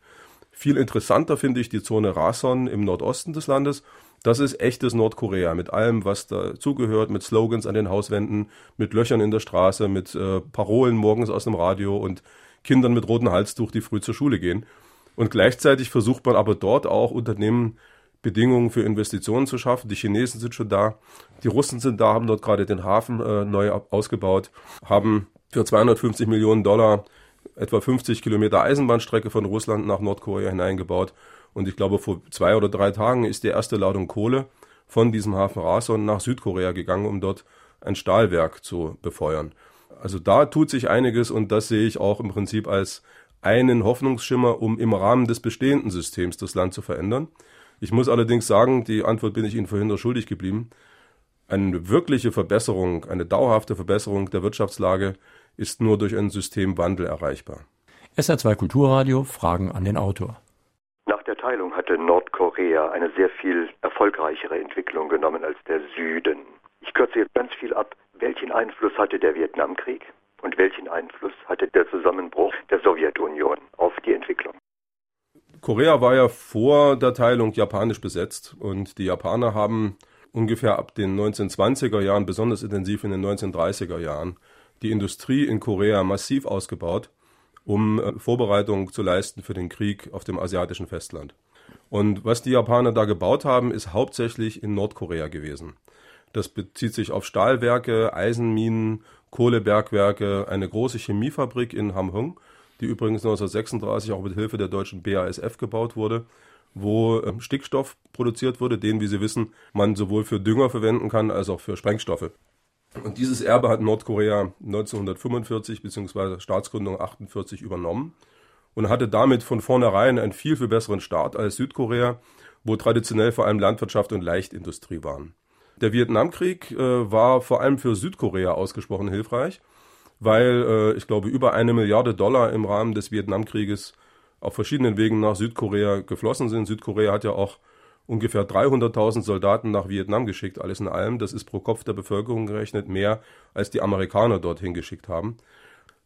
[SPEAKER 3] Viel interessanter finde ich die Zone Rason im Nordosten des Landes. Das ist echtes Nordkorea mit allem, was dazugehört, mit Slogans an den Hauswänden, mit Löchern in der Straße, mit äh, Parolen morgens aus dem Radio und Kindern mit rotem Halstuch, die früh zur Schule gehen. Und gleichzeitig versucht man aber dort auch Unternehmen Bedingungen für Investitionen zu schaffen. Die Chinesen sind schon da, die Russen sind da, haben dort gerade den Hafen äh, neu ausgebaut, haben für 250 Millionen Dollar etwa 50 Kilometer Eisenbahnstrecke von Russland nach Nordkorea hineingebaut. Und ich glaube, vor zwei oder drei Tagen ist die erste Ladung Kohle von diesem Hafen Rason nach Südkorea gegangen, um dort ein Stahlwerk zu befeuern. Also da tut sich einiges und das sehe ich auch im Prinzip als einen Hoffnungsschimmer, um im Rahmen des bestehenden Systems das Land zu verändern. Ich muss allerdings sagen, die Antwort bin ich Ihnen vorhin noch schuldig geblieben. Eine wirkliche Verbesserung, eine dauerhafte Verbesserung der Wirtschaftslage ist nur durch einen Systemwandel erreichbar.
[SPEAKER 2] SR2 Kulturradio Fragen an den Autor.
[SPEAKER 7] Nach der Teilung hatte Nordkorea eine sehr viel erfolgreichere Entwicklung genommen als der Süden. Ich kürze jetzt ganz viel ab. Welchen Einfluss hatte der Vietnamkrieg und welchen Einfluss hatte der Zusammenbruch der Sowjetunion auf die Entwicklung?
[SPEAKER 3] Korea war ja vor der Teilung japanisch besetzt und die Japaner haben ungefähr ab den 1920er Jahren, besonders intensiv in den 1930er Jahren, die Industrie in Korea massiv ausgebaut, um äh, Vorbereitungen zu leisten für den Krieg auf dem asiatischen Festland. Und was die Japaner da gebaut haben, ist hauptsächlich in Nordkorea gewesen. Das bezieht sich auf Stahlwerke, Eisenminen, Kohlebergwerke, eine große Chemiefabrik in Hamhung, die übrigens 1936 auch mit Hilfe der deutschen BASF gebaut wurde, wo ähm, Stickstoff produziert wurde, den, wie Sie wissen, man sowohl für Dünger verwenden kann als auch für Sprengstoffe. Und dieses Erbe hat Nordkorea 1945 bzw. Staatsgründung 48 übernommen und hatte damit von vornherein einen viel, viel besseren Start als Südkorea, wo traditionell vor allem Landwirtschaft und Leichtindustrie waren. Der Vietnamkrieg äh, war vor allem für Südkorea ausgesprochen hilfreich, weil äh, ich glaube über eine Milliarde Dollar im Rahmen des Vietnamkrieges auf verschiedenen Wegen nach Südkorea geflossen sind. Südkorea hat ja auch ungefähr 300.000 Soldaten nach Vietnam geschickt, alles in allem. Das ist pro Kopf der Bevölkerung gerechnet mehr, als die Amerikaner dorthin geschickt haben.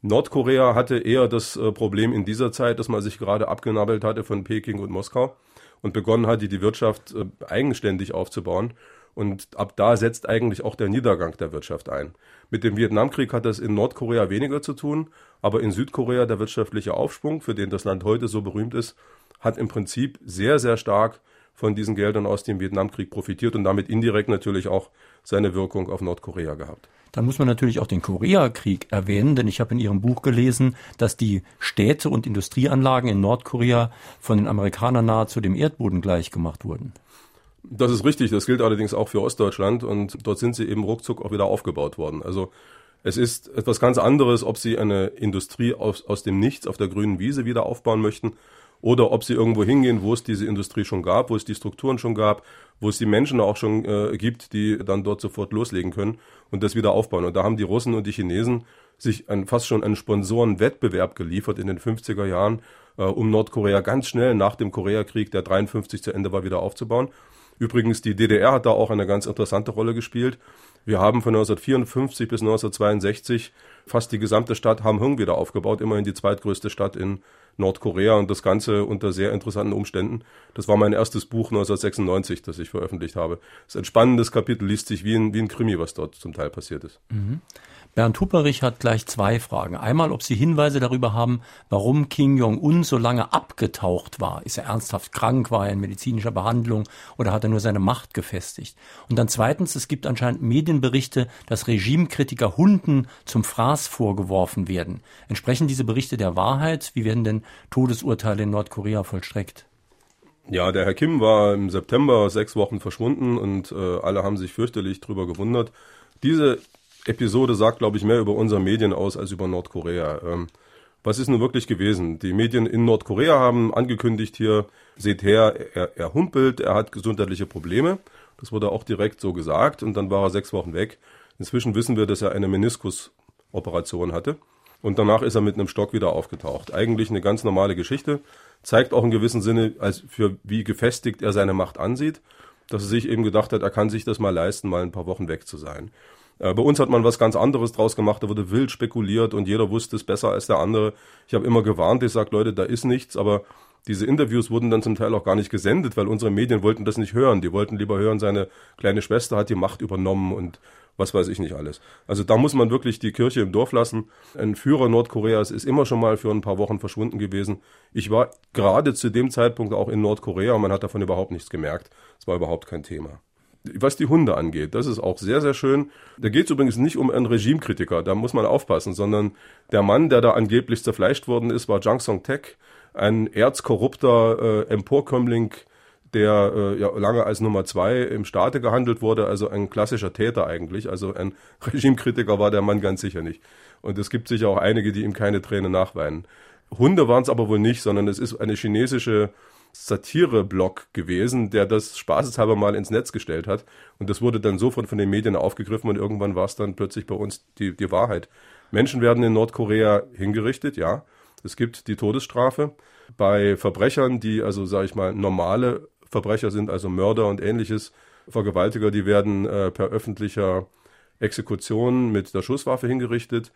[SPEAKER 3] Nordkorea hatte eher das äh, Problem in dieser Zeit, dass man sich gerade abgenabbelt hatte von Peking und Moskau und begonnen hatte, die Wirtschaft äh, eigenständig aufzubauen. Und ab da setzt eigentlich auch der Niedergang der Wirtschaft ein. Mit dem Vietnamkrieg hat das in Nordkorea weniger zu tun, aber in Südkorea der wirtschaftliche Aufschwung, für den das Land heute so berühmt ist, hat im Prinzip sehr, sehr stark von diesen Geldern aus dem Vietnamkrieg profitiert und damit indirekt natürlich auch seine Wirkung auf Nordkorea gehabt.
[SPEAKER 2] Dann muss man natürlich auch den Koreakrieg erwähnen, denn ich habe in Ihrem Buch gelesen, dass die Städte und Industrieanlagen in Nordkorea von den Amerikanern nahezu dem Erdboden gleichgemacht wurden.
[SPEAKER 3] Das ist richtig, das gilt allerdings auch für Ostdeutschland und dort sind sie eben ruckzuck auch wieder aufgebaut worden. Also es ist etwas ganz anderes, ob sie eine Industrie aus, aus dem Nichts auf der grünen Wiese wieder aufbauen möchten oder ob sie irgendwo hingehen, wo es diese Industrie schon gab, wo es die Strukturen schon gab, wo es die Menschen auch schon äh, gibt, die dann dort sofort loslegen können und das wieder aufbauen. Und da haben die Russen und die Chinesen sich ein, fast schon einen Sponsorenwettbewerb geliefert in den 50er Jahren, äh, um Nordkorea ganz schnell nach dem Koreakrieg, der 53 zu Ende war, wieder aufzubauen. Übrigens, die DDR hat da auch eine ganz interessante Rolle gespielt. Wir haben von 1954 bis 1962 fast die gesamte Stadt Hamhung wieder aufgebaut, immerhin die zweitgrößte Stadt in Nordkorea und das Ganze unter sehr interessanten Umständen. Das war mein erstes Buch 1996, das ich veröffentlicht habe. Das ist ein spannendes Kapitel, liest sich wie ein, wie ein Krimi, was dort zum Teil passiert ist.
[SPEAKER 2] Mhm. Bernd Hupperich hat gleich zwei Fragen. Einmal, ob Sie Hinweise darüber haben, warum Kim Jong-un so lange abgetaucht war. Ist er ernsthaft krank, war er in medizinischer Behandlung oder hat er nur seine Macht gefestigt? Und dann zweitens, es gibt anscheinend Medienberichte, dass Regimekritiker Hunden zum Fraß vorgeworfen werden. Entsprechen diese Berichte der Wahrheit? Wie werden denn Todesurteile in Nordkorea vollstreckt?
[SPEAKER 3] Ja, der Herr Kim war im September sechs Wochen verschwunden und äh, alle haben sich fürchterlich drüber gewundert. Diese Episode sagt, glaube ich, mehr über unsere Medien aus als über Nordkorea. Ähm, was ist nun wirklich gewesen? Die Medien in Nordkorea haben angekündigt hier, seht her, er, er humpelt, er hat gesundheitliche Probleme. Das wurde auch direkt so gesagt und dann war er sechs Wochen weg. Inzwischen wissen wir, dass er eine Meniskusoperation hatte. Und danach ist er mit einem Stock wieder aufgetaucht. Eigentlich eine ganz normale Geschichte. Zeigt auch in gewissem Sinne, als für wie gefestigt er seine Macht ansieht, dass er sich eben gedacht hat, er kann sich das mal leisten, mal ein paar Wochen weg zu sein. Äh, bei uns hat man was ganz anderes draus gemacht, da wurde wild spekuliert und jeder wusste es besser als der andere. Ich habe immer gewarnt, ich sage, Leute, da ist nichts, aber diese Interviews wurden dann zum Teil auch gar nicht gesendet, weil unsere Medien wollten das nicht hören. Die wollten lieber hören, seine kleine Schwester hat die Macht übernommen und was weiß ich nicht alles. Also da muss man wirklich die Kirche im Dorf lassen. Ein Führer Nordkoreas ist immer schon mal für ein paar Wochen verschwunden gewesen. Ich war gerade zu dem Zeitpunkt auch in Nordkorea und man hat davon überhaupt nichts gemerkt. Es war überhaupt kein Thema. Was die Hunde angeht, das ist auch sehr, sehr schön. Da geht es übrigens nicht um einen Regimekritiker, da muss man aufpassen, sondern der Mann, der da angeblich zerfleischt worden ist, war Jang Song-Tek, ein erzkorrupter äh, Emporkömmling, der äh, ja, lange als Nummer zwei im Staate gehandelt wurde, also ein klassischer Täter eigentlich. Also ein Regimekritiker war der Mann ganz sicher nicht. Und es gibt sicher auch einige, die ihm keine Tränen nachweinen. Hunde waren es aber wohl nicht, sondern es ist eine chinesische Satire-Blog gewesen, der das spaßeshalber mal ins Netz gestellt hat. Und das wurde dann sofort von den Medien aufgegriffen und irgendwann war es dann plötzlich bei uns die, die Wahrheit. Menschen werden in Nordkorea hingerichtet, ja. Es gibt die Todesstrafe. Bei Verbrechern, die also, sage ich mal, normale Verbrecher sind, also Mörder und ähnliches, Vergewaltiger, die werden äh, per öffentlicher Exekution mit der Schusswaffe hingerichtet.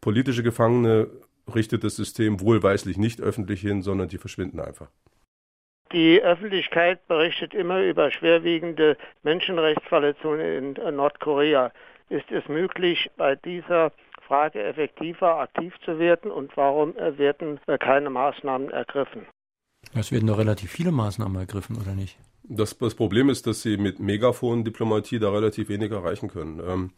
[SPEAKER 3] Politische Gefangene richtet das System wohlweislich nicht öffentlich hin, sondern die verschwinden einfach.
[SPEAKER 8] Die Öffentlichkeit berichtet immer über schwerwiegende Menschenrechtsverletzungen in Nordkorea. Ist es möglich, bei dieser Frage effektiver aktiv zu werden und warum werden keine Maßnahmen ergriffen?
[SPEAKER 2] Es werden doch relativ viele Maßnahmen ergriffen, oder nicht?
[SPEAKER 3] Das, das Problem ist, dass sie mit Megafon-Diplomatie da relativ wenig erreichen können. Ähm,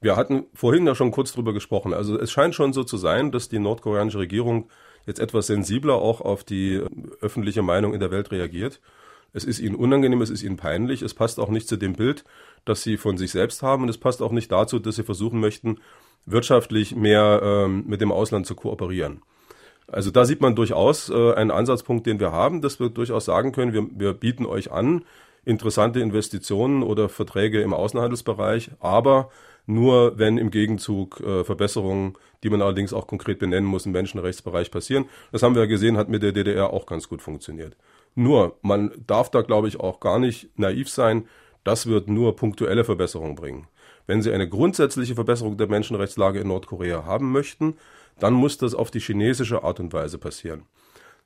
[SPEAKER 3] wir hatten vorhin ja schon kurz drüber gesprochen. Also es scheint schon so zu sein, dass die nordkoreanische Regierung jetzt etwas sensibler auch auf die öffentliche Meinung in der Welt reagiert. Es ist ihnen unangenehm, es ist ihnen peinlich, es passt auch nicht zu dem Bild, das sie von sich selbst haben und es passt auch nicht dazu, dass sie versuchen möchten, wirtschaftlich mehr ähm, mit dem Ausland zu kooperieren. Also da sieht man durchaus äh, einen Ansatzpunkt, den wir haben, dass wir durchaus sagen können, wir, wir bieten euch an, interessante Investitionen oder Verträge im Außenhandelsbereich, aber nur wenn im Gegenzug äh, Verbesserungen, die man allerdings auch konkret benennen muss, im Menschenrechtsbereich passieren. Das haben wir ja gesehen, hat mit der DDR auch ganz gut funktioniert. Nur, man darf da, glaube ich, auch gar nicht naiv sein. Das wird nur punktuelle Verbesserungen bringen. Wenn Sie eine grundsätzliche Verbesserung der Menschenrechtslage in Nordkorea haben möchten, dann muss das auf die chinesische Art und Weise passieren.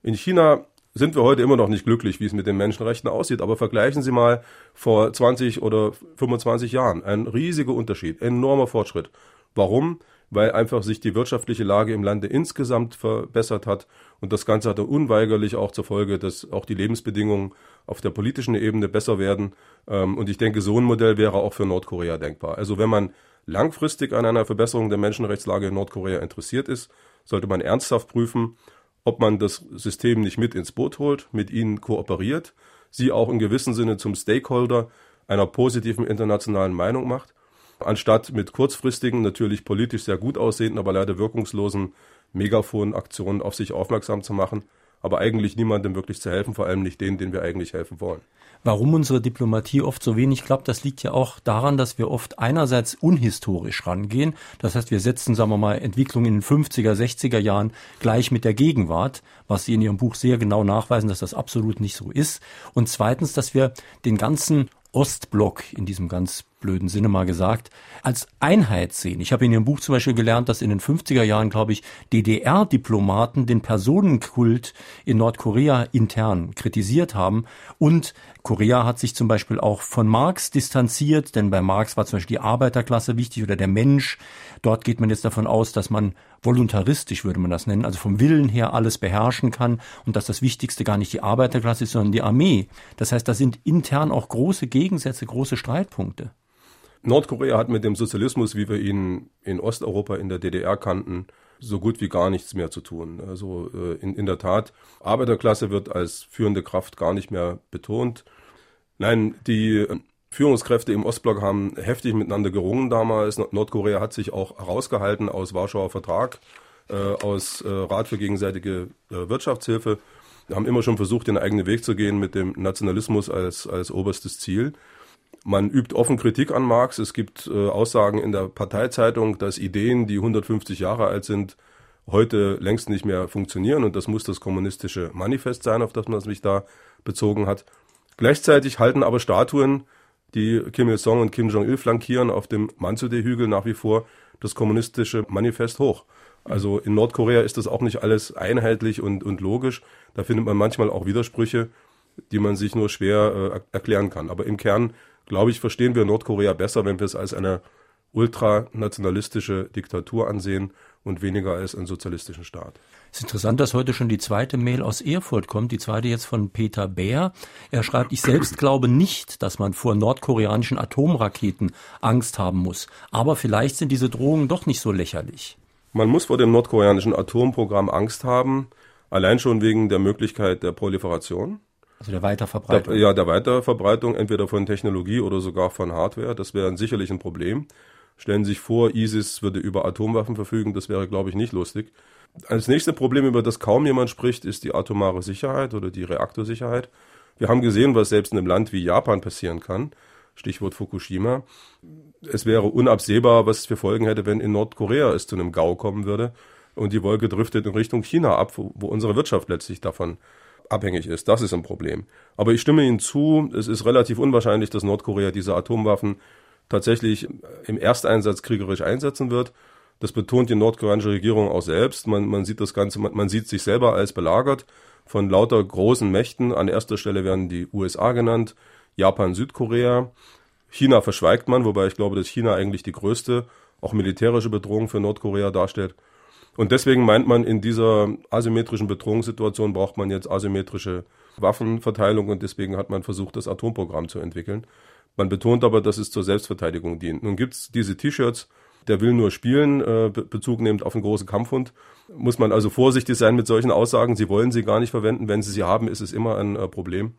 [SPEAKER 3] In China sind wir heute immer noch nicht glücklich, wie es mit den Menschenrechten aussieht, aber vergleichen Sie mal vor 20 oder 25 Jahren. Ein riesiger Unterschied, enormer Fortschritt. Warum? Weil einfach sich die wirtschaftliche Lage im Lande insgesamt verbessert hat und das Ganze hatte unweigerlich auch zur Folge, dass auch die Lebensbedingungen auf der politischen Ebene besser werden. Ähm, und ich denke, so ein Modell wäre auch für Nordkorea denkbar. Also wenn man langfristig an einer Verbesserung der Menschenrechtslage in Nordkorea interessiert ist, sollte man ernsthaft prüfen, ob man das System nicht mit ins Boot holt, mit ihnen kooperiert, sie auch in gewissem Sinne zum Stakeholder einer positiven internationalen Meinung macht, anstatt mit kurzfristigen, natürlich politisch sehr gut aussehenden, aber leider wirkungslosen Megafonaktionen auf sich aufmerksam zu machen, aber eigentlich niemandem wirklich zu helfen, vor allem nicht denen, denen wir eigentlich helfen wollen.
[SPEAKER 2] Warum unsere Diplomatie oft so wenig klappt, das liegt ja auch daran, dass wir oft einerseits unhistorisch rangehen. Das heißt, wir setzen, sagen wir mal, Entwicklung in den 50er, 60er Jahren gleich mit der Gegenwart, was Sie in Ihrem Buch sehr genau nachweisen, dass das absolut nicht so ist. Und zweitens, dass wir den ganzen Ostblock in diesem ganz blöden Sinne mal gesagt, als Einheit sehen. Ich habe in Ihrem Buch zum Beispiel gelernt, dass in den 50er Jahren, glaube ich, DDR-Diplomaten den Personenkult in Nordkorea intern kritisiert haben. Und Korea hat sich zum Beispiel auch von Marx distanziert, denn bei Marx war zum Beispiel die Arbeiterklasse wichtig oder der Mensch. Dort geht man jetzt davon aus, dass man voluntaristisch, würde man das nennen, also vom Willen her alles beherrschen kann und dass das Wichtigste gar nicht die Arbeiterklasse ist, sondern die Armee. Das heißt, da sind intern auch große Gegensätze, große Streitpunkte.
[SPEAKER 3] Nordkorea hat mit dem Sozialismus, wie wir ihn in Osteuropa in der DDR kannten, so gut wie gar nichts mehr zu tun. Also äh, in, in der Tat, Arbeiterklasse wird als führende Kraft gar nicht mehr betont. Nein, die äh, Führungskräfte im Ostblock haben heftig miteinander gerungen damals. Nordkorea hat sich auch herausgehalten aus Warschauer Vertrag, äh, aus äh, Rat für gegenseitige äh, Wirtschaftshilfe. Wir haben immer schon versucht, den eigenen Weg zu gehen mit dem Nationalismus als, als oberstes Ziel. Man übt offen Kritik an Marx. Es gibt äh, Aussagen in der Parteizeitung, dass Ideen, die 150 Jahre alt sind, heute längst nicht mehr funktionieren und das muss das kommunistische Manifest sein, auf das man sich da bezogen hat. Gleichzeitig halten aber Statuen, die Kim Il-sung und Kim Jong-il flankieren, auf dem Mansudae-Hügel nach wie vor das kommunistische Manifest hoch. Also in Nordkorea ist das auch nicht alles einheitlich und, und logisch. Da findet man manchmal auch Widersprüche, die man sich nur schwer äh, erklären kann. Aber im Kern, glaube ich, verstehen wir Nordkorea besser, wenn wir es als eine ultranationalistische Diktatur ansehen und weniger als einen sozialistischen Staat.
[SPEAKER 2] Es ist interessant, dass heute schon die zweite Mail aus Erfurt kommt, die zweite jetzt von Peter Bär. Er schreibt, ich selbst glaube nicht, dass man vor nordkoreanischen Atomraketen Angst haben muss. Aber vielleicht sind diese Drohungen doch nicht so lächerlich.
[SPEAKER 3] Man muss vor dem nordkoreanischen Atomprogramm Angst haben, allein schon wegen der Möglichkeit der Proliferation.
[SPEAKER 2] Also der Weiterverbreitung.
[SPEAKER 3] Der, ja, der Weiterverbreitung, entweder von Technologie oder sogar von Hardware. Das wäre sicherlich ein Problem. Stellen Sie sich vor, ISIS würde über Atomwaffen verfügen, das wäre, glaube ich, nicht lustig. Als nächste Problem, über das kaum jemand spricht, ist die atomare Sicherheit oder die Reaktorsicherheit. Wir haben gesehen, was selbst in einem Land wie Japan passieren kann. Stichwort Fukushima. Es wäre unabsehbar, was es für Folgen hätte, wenn in Nordkorea es zu einem GAU kommen würde und die Wolke driftet in Richtung China ab, wo unsere Wirtschaft letztlich davon abhängig ist. Das ist ein Problem. Aber ich stimme Ihnen zu, es ist relativ unwahrscheinlich, dass Nordkorea diese Atomwaffen tatsächlich im Ersteinsatz kriegerisch einsetzen wird. Das betont die nordkoreanische Regierung auch selbst. Man, man sieht das Ganze, man, man sieht sich selber als belagert von lauter großen Mächten. An erster Stelle werden die USA genannt, Japan, Südkorea. China verschweigt man, wobei ich glaube, dass China eigentlich die größte, auch militärische Bedrohung für Nordkorea darstellt. Und deswegen meint man, in dieser asymmetrischen Bedrohungssituation braucht man jetzt asymmetrische Waffenverteilung und deswegen hat man versucht, das Atomprogramm zu entwickeln. Man betont aber, dass es zur Selbstverteidigung dient. Nun gibt's diese T-Shirts, der will nur spielen, äh, Bezug nehmend auf einen großen Kampfhund. Muss man also vorsichtig sein mit solchen Aussagen. Sie wollen sie gar nicht verwenden. Wenn sie sie haben, ist es immer ein äh, Problem.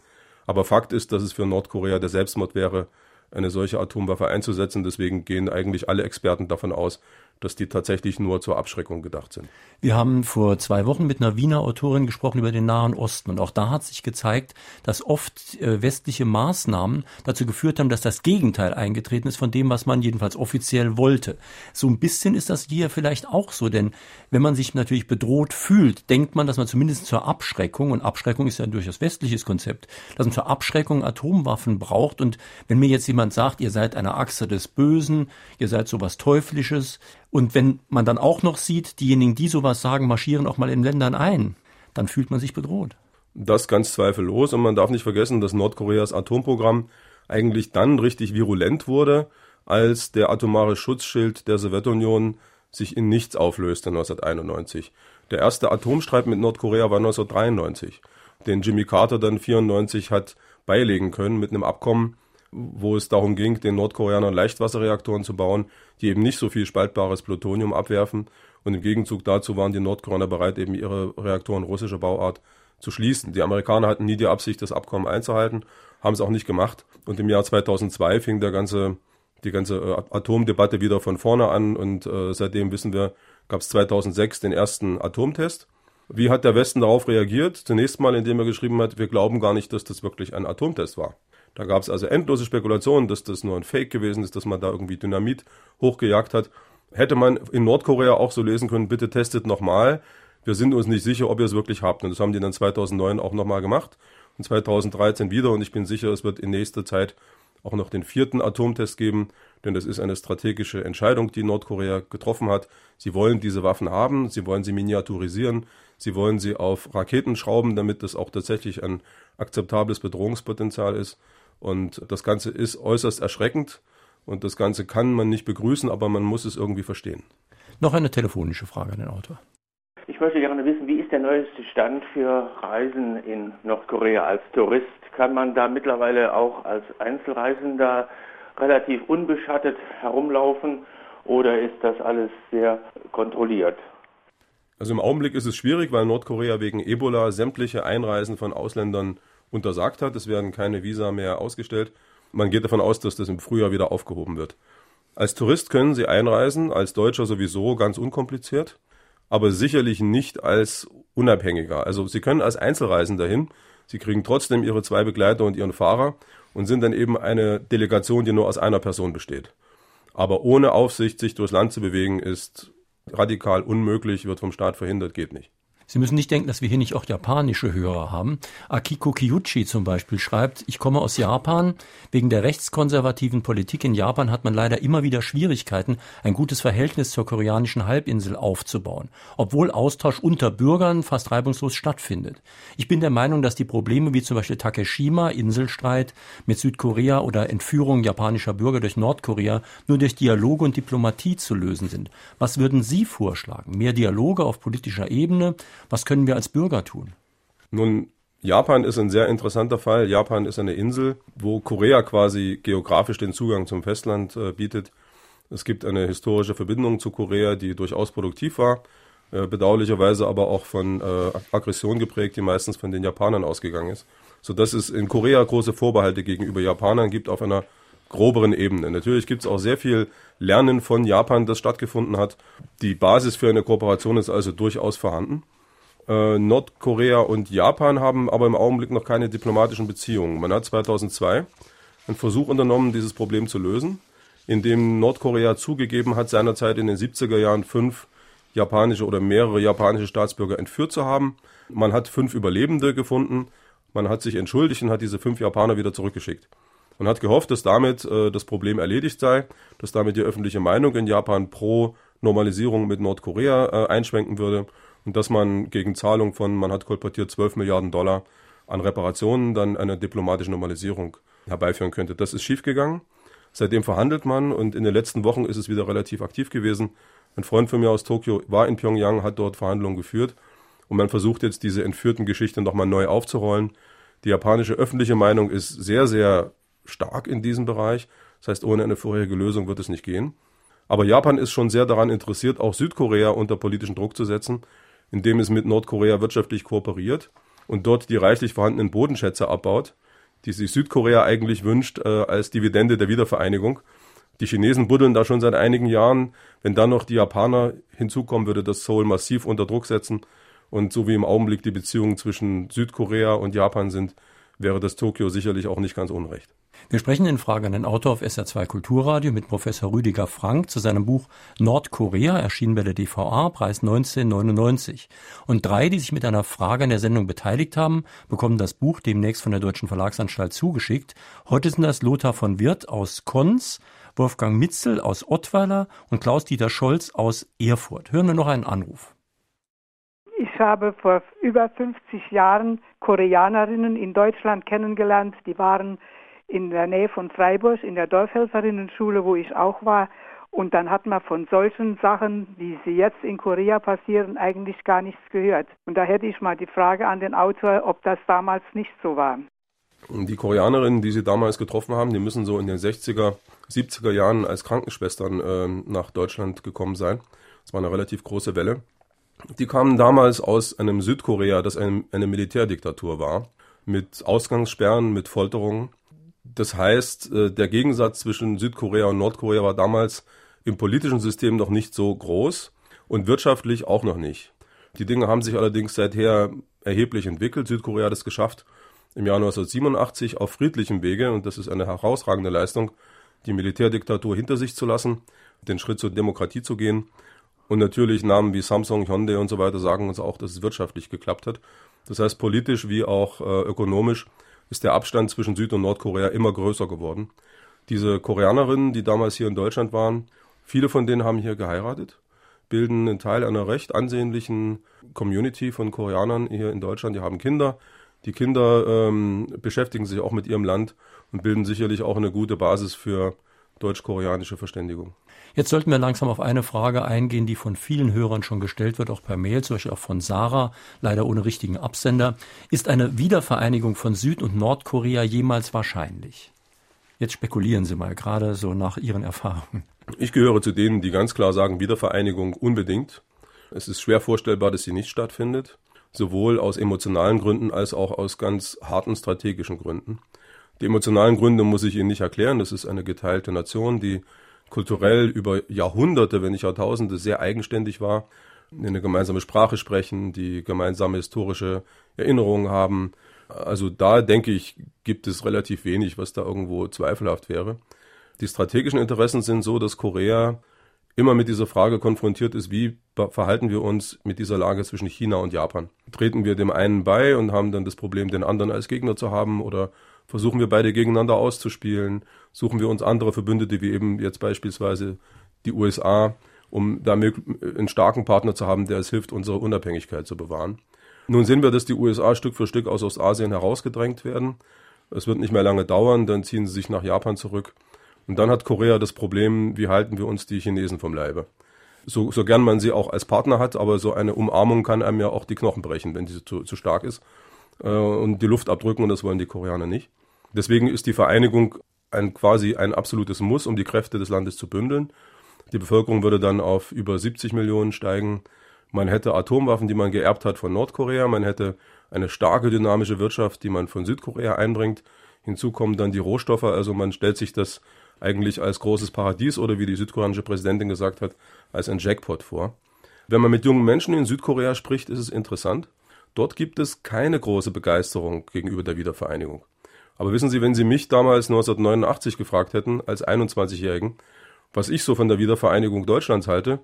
[SPEAKER 3] Aber Fakt ist, dass es für Nordkorea der Selbstmord wäre, eine solche Atomwaffe einzusetzen. Deswegen gehen eigentlich alle Experten davon aus, dass die tatsächlich nur zur Abschreckung gedacht sind.
[SPEAKER 2] Wir haben vor zwei Wochen mit einer Wiener Autorin gesprochen über den Nahen Osten und auch da hat sich gezeigt, dass oft äh, westliche Maßnahmen dazu geführt haben, dass das Gegenteil eingetreten ist von dem, was man jedenfalls offiziell wollte. So ein bisschen ist das hier vielleicht auch so, denn wenn man sich natürlich bedroht fühlt, denkt man, dass man zumindest zur Abschreckung, und Abschreckung ist ja ein durchaus westliches Konzept, dass man zur Abschreckung Atomwaffen braucht und wenn mir jetzt jemand sagt, ihr seid eine Achse des Bösen, ihr seid sowas Teuflisches, und wenn man dann auch noch sieht, diejenigen, die sowas sagen, marschieren auch mal in Ländern ein, dann fühlt man sich bedroht.
[SPEAKER 3] Das ganz zweifellos. Und man darf nicht vergessen, dass Nordkoreas Atomprogramm eigentlich dann richtig virulent wurde, als der atomare Schutzschild der Sowjetunion sich in nichts auflöste 1991. Der erste Atomstreit mit Nordkorea war 1993, den Jimmy Carter dann 94 hat beilegen können mit einem Abkommen, wo es darum ging, den Nordkoreanern Leichtwasserreaktoren zu bauen, die eben nicht so viel spaltbares Plutonium abwerfen. Und im Gegenzug dazu waren die Nordkoreaner bereit, eben ihre Reaktoren russischer Bauart zu schließen. Die Amerikaner hatten nie die Absicht, das Abkommen einzuhalten, haben es auch nicht gemacht. Und im Jahr 2002 fing der ganze, die ganze äh, Atomdebatte wieder von vorne an. Und äh, seitdem wissen wir, gab es 2006 den ersten Atomtest. Wie hat der Westen darauf reagiert? Zunächst mal, indem er geschrieben hat, wir glauben gar nicht, dass das wirklich ein Atomtest war. Da gab es also endlose Spekulationen, dass das nur ein Fake gewesen ist, dass man da irgendwie Dynamit hochgejagt hat. Hätte man in Nordkorea auch so lesen können, bitte testet nochmal. Wir sind uns nicht sicher, ob ihr es wirklich habt. Und das haben die dann 2009 auch nochmal gemacht und 2013 wieder. Und ich bin sicher, es wird in nächster Zeit auch noch den vierten Atomtest geben, denn das ist eine strategische Entscheidung, die Nordkorea getroffen hat. Sie wollen diese Waffen haben, sie wollen sie miniaturisieren, sie wollen sie auf Raketen schrauben, damit das auch tatsächlich ein akzeptables Bedrohungspotenzial ist. Und das Ganze ist äußerst erschreckend und das Ganze kann man nicht begrüßen, aber man muss es irgendwie verstehen.
[SPEAKER 2] Noch eine telefonische Frage an den Autor.
[SPEAKER 9] Ich möchte gerne wissen, wie ist der neueste Stand für Reisen in Nordkorea als Tourist? Kann man da mittlerweile auch als Einzelreisender relativ unbeschattet herumlaufen oder ist das alles sehr kontrolliert?
[SPEAKER 3] Also im Augenblick ist es schwierig, weil Nordkorea wegen Ebola sämtliche Einreisen von Ausländern untersagt hat. Es werden keine Visa mehr ausgestellt. Man geht davon aus, dass das im Frühjahr wieder aufgehoben wird. Als Tourist können Sie einreisen, als Deutscher sowieso ganz unkompliziert, aber sicherlich nicht als Unabhängiger. Also Sie können als Einzelreisender hin. Sie kriegen trotzdem Ihre zwei Begleiter und Ihren Fahrer und sind dann eben eine Delegation, die nur aus einer Person besteht. Aber ohne Aufsicht sich durchs Land zu bewegen, ist radikal unmöglich, wird vom Staat verhindert, geht nicht.
[SPEAKER 2] Sie müssen nicht denken, dass wir hier nicht auch japanische Hörer haben. Akiko Kiyuchi zum Beispiel schreibt, ich komme aus Japan. Wegen der rechtskonservativen Politik in Japan hat man leider immer wieder Schwierigkeiten, ein gutes Verhältnis zur koreanischen Halbinsel aufzubauen, obwohl Austausch unter Bürgern fast reibungslos stattfindet. Ich bin der Meinung, dass die Probleme wie zum Beispiel Takeshima, Inselstreit mit Südkorea oder Entführung japanischer Bürger durch Nordkorea nur durch Dialoge und Diplomatie zu lösen sind. Was würden Sie vorschlagen? Mehr Dialoge auf politischer Ebene? Was können wir als Bürger tun?
[SPEAKER 3] Nun, Japan ist ein sehr interessanter Fall. Japan ist eine Insel, wo Korea quasi geografisch den Zugang zum Festland äh, bietet. Es gibt eine historische Verbindung zu Korea, die durchaus produktiv war, äh, bedauerlicherweise aber auch von äh, Aggression geprägt, die meistens von den Japanern ausgegangen ist. Sodass es in Korea große Vorbehalte gegenüber Japanern gibt auf einer groberen Ebene. Natürlich gibt es auch sehr viel Lernen von Japan, das stattgefunden hat. Die Basis für eine Kooperation ist also durchaus vorhanden. Äh, Nordkorea und Japan haben aber im Augenblick noch keine diplomatischen Beziehungen. Man hat 2002 einen Versuch unternommen, dieses Problem zu lösen, indem Nordkorea zugegeben hat, seinerzeit in den 70er Jahren fünf japanische oder mehrere japanische Staatsbürger entführt zu haben. Man hat fünf Überlebende gefunden. Man hat sich entschuldigt und hat diese fünf Japaner wieder zurückgeschickt. Man hat gehofft, dass damit äh, das Problem erledigt sei, dass damit die öffentliche Meinung in Japan pro Normalisierung mit Nordkorea äh, einschwenken würde und dass man gegen Zahlung von, man hat kolportiert, 12 Milliarden Dollar an Reparationen dann eine diplomatische Normalisierung herbeiführen könnte. Das ist schiefgegangen. Seitdem verhandelt man und in den letzten Wochen ist es wieder relativ aktiv gewesen. Ein Freund von mir aus Tokio war in Pyongyang, hat dort Verhandlungen geführt und man versucht jetzt diese entführten Geschichten nochmal neu aufzurollen. Die japanische öffentliche Meinung ist sehr, sehr stark in diesem Bereich. Das heißt, ohne eine vorherige Lösung wird es nicht gehen. Aber Japan ist schon sehr daran interessiert, auch Südkorea unter politischen Druck zu setzen indem es mit Nordkorea wirtschaftlich kooperiert und dort die reichlich vorhandenen Bodenschätze abbaut, die sich Südkorea eigentlich wünscht äh, als Dividende der Wiedervereinigung. Die Chinesen buddeln da schon seit einigen Jahren. Wenn dann noch die Japaner hinzukommen, würde das Seoul massiv unter Druck setzen. Und so wie im Augenblick die Beziehungen zwischen Südkorea und Japan sind, wäre das Tokio sicherlich auch nicht ganz unrecht.
[SPEAKER 2] Wir sprechen in Frage an den Autor auf SR2 Kulturradio mit Professor Rüdiger Frank zu seinem Buch Nordkorea, erschienen bei der DVA, Preis 1999. Und drei, die sich mit einer Frage an der Sendung beteiligt haben, bekommen das Buch demnächst von der Deutschen Verlagsanstalt zugeschickt. Heute sind das Lothar von Wirth aus Konz, Wolfgang Mitzel aus Ottweiler und Klaus-Dieter Scholz aus Erfurt. Hören wir noch einen Anruf.
[SPEAKER 10] Ich habe vor über 50 Jahren Koreanerinnen in Deutschland kennengelernt, die waren in der Nähe von Freiburg in der Dorfhelferinnenschule, wo ich auch war. Und dann hat man von solchen Sachen, wie sie jetzt in Korea passieren, eigentlich gar nichts gehört. Und da hätte ich mal die Frage an den Autor, ob das damals nicht so war.
[SPEAKER 3] Die Koreanerinnen, die Sie damals getroffen haben, die müssen so in den 60er, 70er Jahren als Krankenschwestern äh, nach Deutschland gekommen sein. Das war eine relativ große Welle. Die kamen damals aus einem Südkorea, das eine, eine Militärdiktatur war, mit Ausgangssperren, mit Folterungen. Das heißt, äh, der Gegensatz zwischen Südkorea und Nordkorea war damals im politischen System noch nicht so groß und wirtschaftlich auch noch nicht. Die Dinge haben sich allerdings seither erheblich entwickelt. Südkorea hat es geschafft, im Jahr 1987 auf friedlichem Wege, und das ist eine herausragende Leistung, die Militärdiktatur hinter sich zu lassen, den Schritt zur Demokratie zu gehen. Und natürlich Namen wie Samsung, Hyundai und so weiter sagen uns auch, dass es wirtschaftlich geklappt hat. Das heißt, politisch wie auch äh, ökonomisch ist der Abstand zwischen Süd- und Nordkorea immer größer geworden. Diese Koreanerinnen, die damals hier in Deutschland waren, viele von denen haben hier geheiratet, bilden einen Teil einer recht ansehnlichen Community von Koreanern hier in Deutschland. Die haben Kinder. Die Kinder ähm, beschäftigen sich auch mit ihrem Land und bilden sicherlich auch eine gute Basis für deutsch-koreanische Verständigung.
[SPEAKER 2] Jetzt sollten wir langsam auf eine Frage eingehen, die von vielen Hörern schon gestellt wird, auch per Mail, zum Beispiel auch von Sarah, leider ohne richtigen Absender. Ist eine Wiedervereinigung von Süd- und Nordkorea jemals wahrscheinlich? Jetzt spekulieren Sie mal, gerade so nach Ihren Erfahrungen.
[SPEAKER 3] Ich gehöre zu denen, die ganz klar sagen, Wiedervereinigung unbedingt. Es ist schwer vorstellbar, dass sie nicht stattfindet, sowohl aus emotionalen Gründen als auch aus ganz harten strategischen Gründen. Die emotionalen Gründe muss ich Ihnen nicht erklären. Das ist eine geteilte Nation, die kulturell über Jahrhunderte, wenn nicht Jahrtausende, sehr eigenständig war, eine gemeinsame Sprache sprechen, die gemeinsame historische Erinnerungen haben, Also da denke ich, gibt es relativ wenig, was da irgendwo zweifelhaft wäre. Die strategischen Interessen sind so, dass Korea immer mit dieser Frage konfrontiert ist, wie verhalten wir uns mit dieser Lage zwischen China und Japan? Treten wir dem einen bei und haben dann das Problem, den anderen als Gegner zu haben oder versuchen wir beide gegeneinander auszuspielen? Suchen wir uns andere Verbündete, wie eben jetzt beispielsweise die USA, um da einen starken Partner zu haben, der es hilft, unsere Unabhängigkeit zu bewahren? Nun sehen wir, dass die USA Stück für Stück aus Ostasien herausgedrängt werden. Es wird nicht mehr lange dauern, dann ziehen sie sich nach Japan zurück. Und dann hat Korea das Problem, wie halten wir uns die Chinesen vom Leibe? So, so gern man sie auch als Partner hat, aber so eine Umarmung kann einem ja auch die Knochen brechen, wenn sie zu, zu stark ist äh, und die Luft abdrücken und das wollen die Koreaner nicht. Deswegen ist die Vereinigung ein quasi ein absolutes Muss, um die Kräfte des Landes zu bündeln. Die Bevölkerung würde dann auf über 70 Millionen steigen. Man hätte Atomwaffen, die man geerbt hat von Nordkorea. Man hätte eine starke dynamische Wirtschaft, die man von Südkorea einbringt. Hinzu kommen dann die Rohstoffe. Also man stellt sich das eigentlich als großes Paradies oder wie die südkoreanische Präsidentin gesagt hat, als ein Jackpot vor. Wenn man mit jungen Menschen in Südkorea spricht, ist es interessant. Dort gibt es keine große Begeisterung gegenüber der Wiedervereinigung. Aber wissen Sie, wenn Sie mich damals 1989 gefragt hätten, als 21-Jährigen, was ich so von der Wiedervereinigung Deutschlands halte,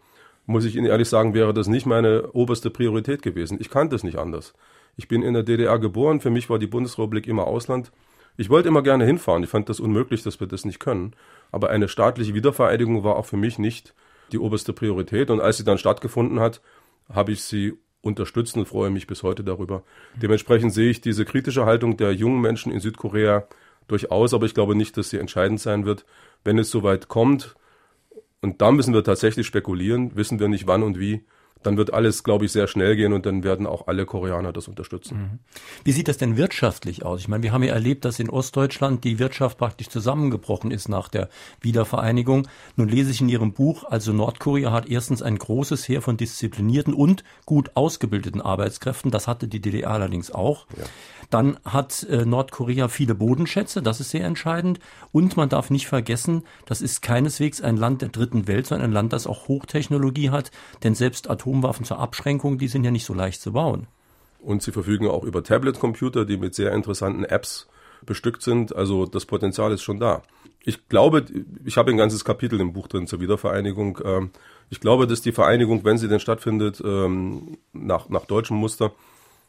[SPEAKER 3] muss ich Ihnen ehrlich sagen, wäre das nicht meine oberste Priorität gewesen. Ich kannte es nicht anders. Ich bin in der DDR geboren, für mich war die Bundesrepublik immer Ausland. Ich wollte immer gerne hinfahren. Ich fand das unmöglich, dass wir das nicht können. Aber eine staatliche Wiedervereinigung war auch für mich nicht die oberste Priorität. Und als sie dann stattgefunden hat, habe ich sie unterstützt und freue mich bis heute darüber. Dementsprechend sehe ich diese kritische Haltung der jungen Menschen in Südkorea durchaus, aber ich glaube nicht, dass sie entscheidend sein wird. Wenn es soweit kommt, und da müssen wir tatsächlich spekulieren, wissen wir nicht wann und wie, dann wird alles, glaube ich, sehr schnell gehen und dann werden auch alle Koreaner das unterstützen. Mhm.
[SPEAKER 2] Wie sieht das denn wirtschaftlich aus? Ich meine, wir haben ja erlebt, dass in Ostdeutschland die Wirtschaft praktisch zusammengebrochen ist nach der Wiedervereinigung. Nun lese ich in Ihrem Buch, also Nordkorea hat erstens ein großes Heer von disziplinierten und gut ausgebildeten Arbeitskräften. Das hatte die DDR allerdings auch. Ja. Dann hat äh, Nordkorea viele Bodenschätze, das ist sehr entscheidend. Und man darf nicht vergessen, das ist keineswegs ein Land der dritten Welt, sondern ein Land, das auch Hochtechnologie hat. Denn selbst Atomwaffen zur Abschränkung, die sind ja nicht so leicht zu bauen.
[SPEAKER 3] Und sie verfügen auch über Tablet-Computer, die mit sehr interessanten Apps bestückt sind. Also das Potenzial ist schon da. Ich glaube, ich habe ein ganzes Kapitel im Buch drin zur Wiedervereinigung. Ähm, ich glaube, dass die Vereinigung, wenn sie denn stattfindet, ähm, nach, nach deutschem Muster,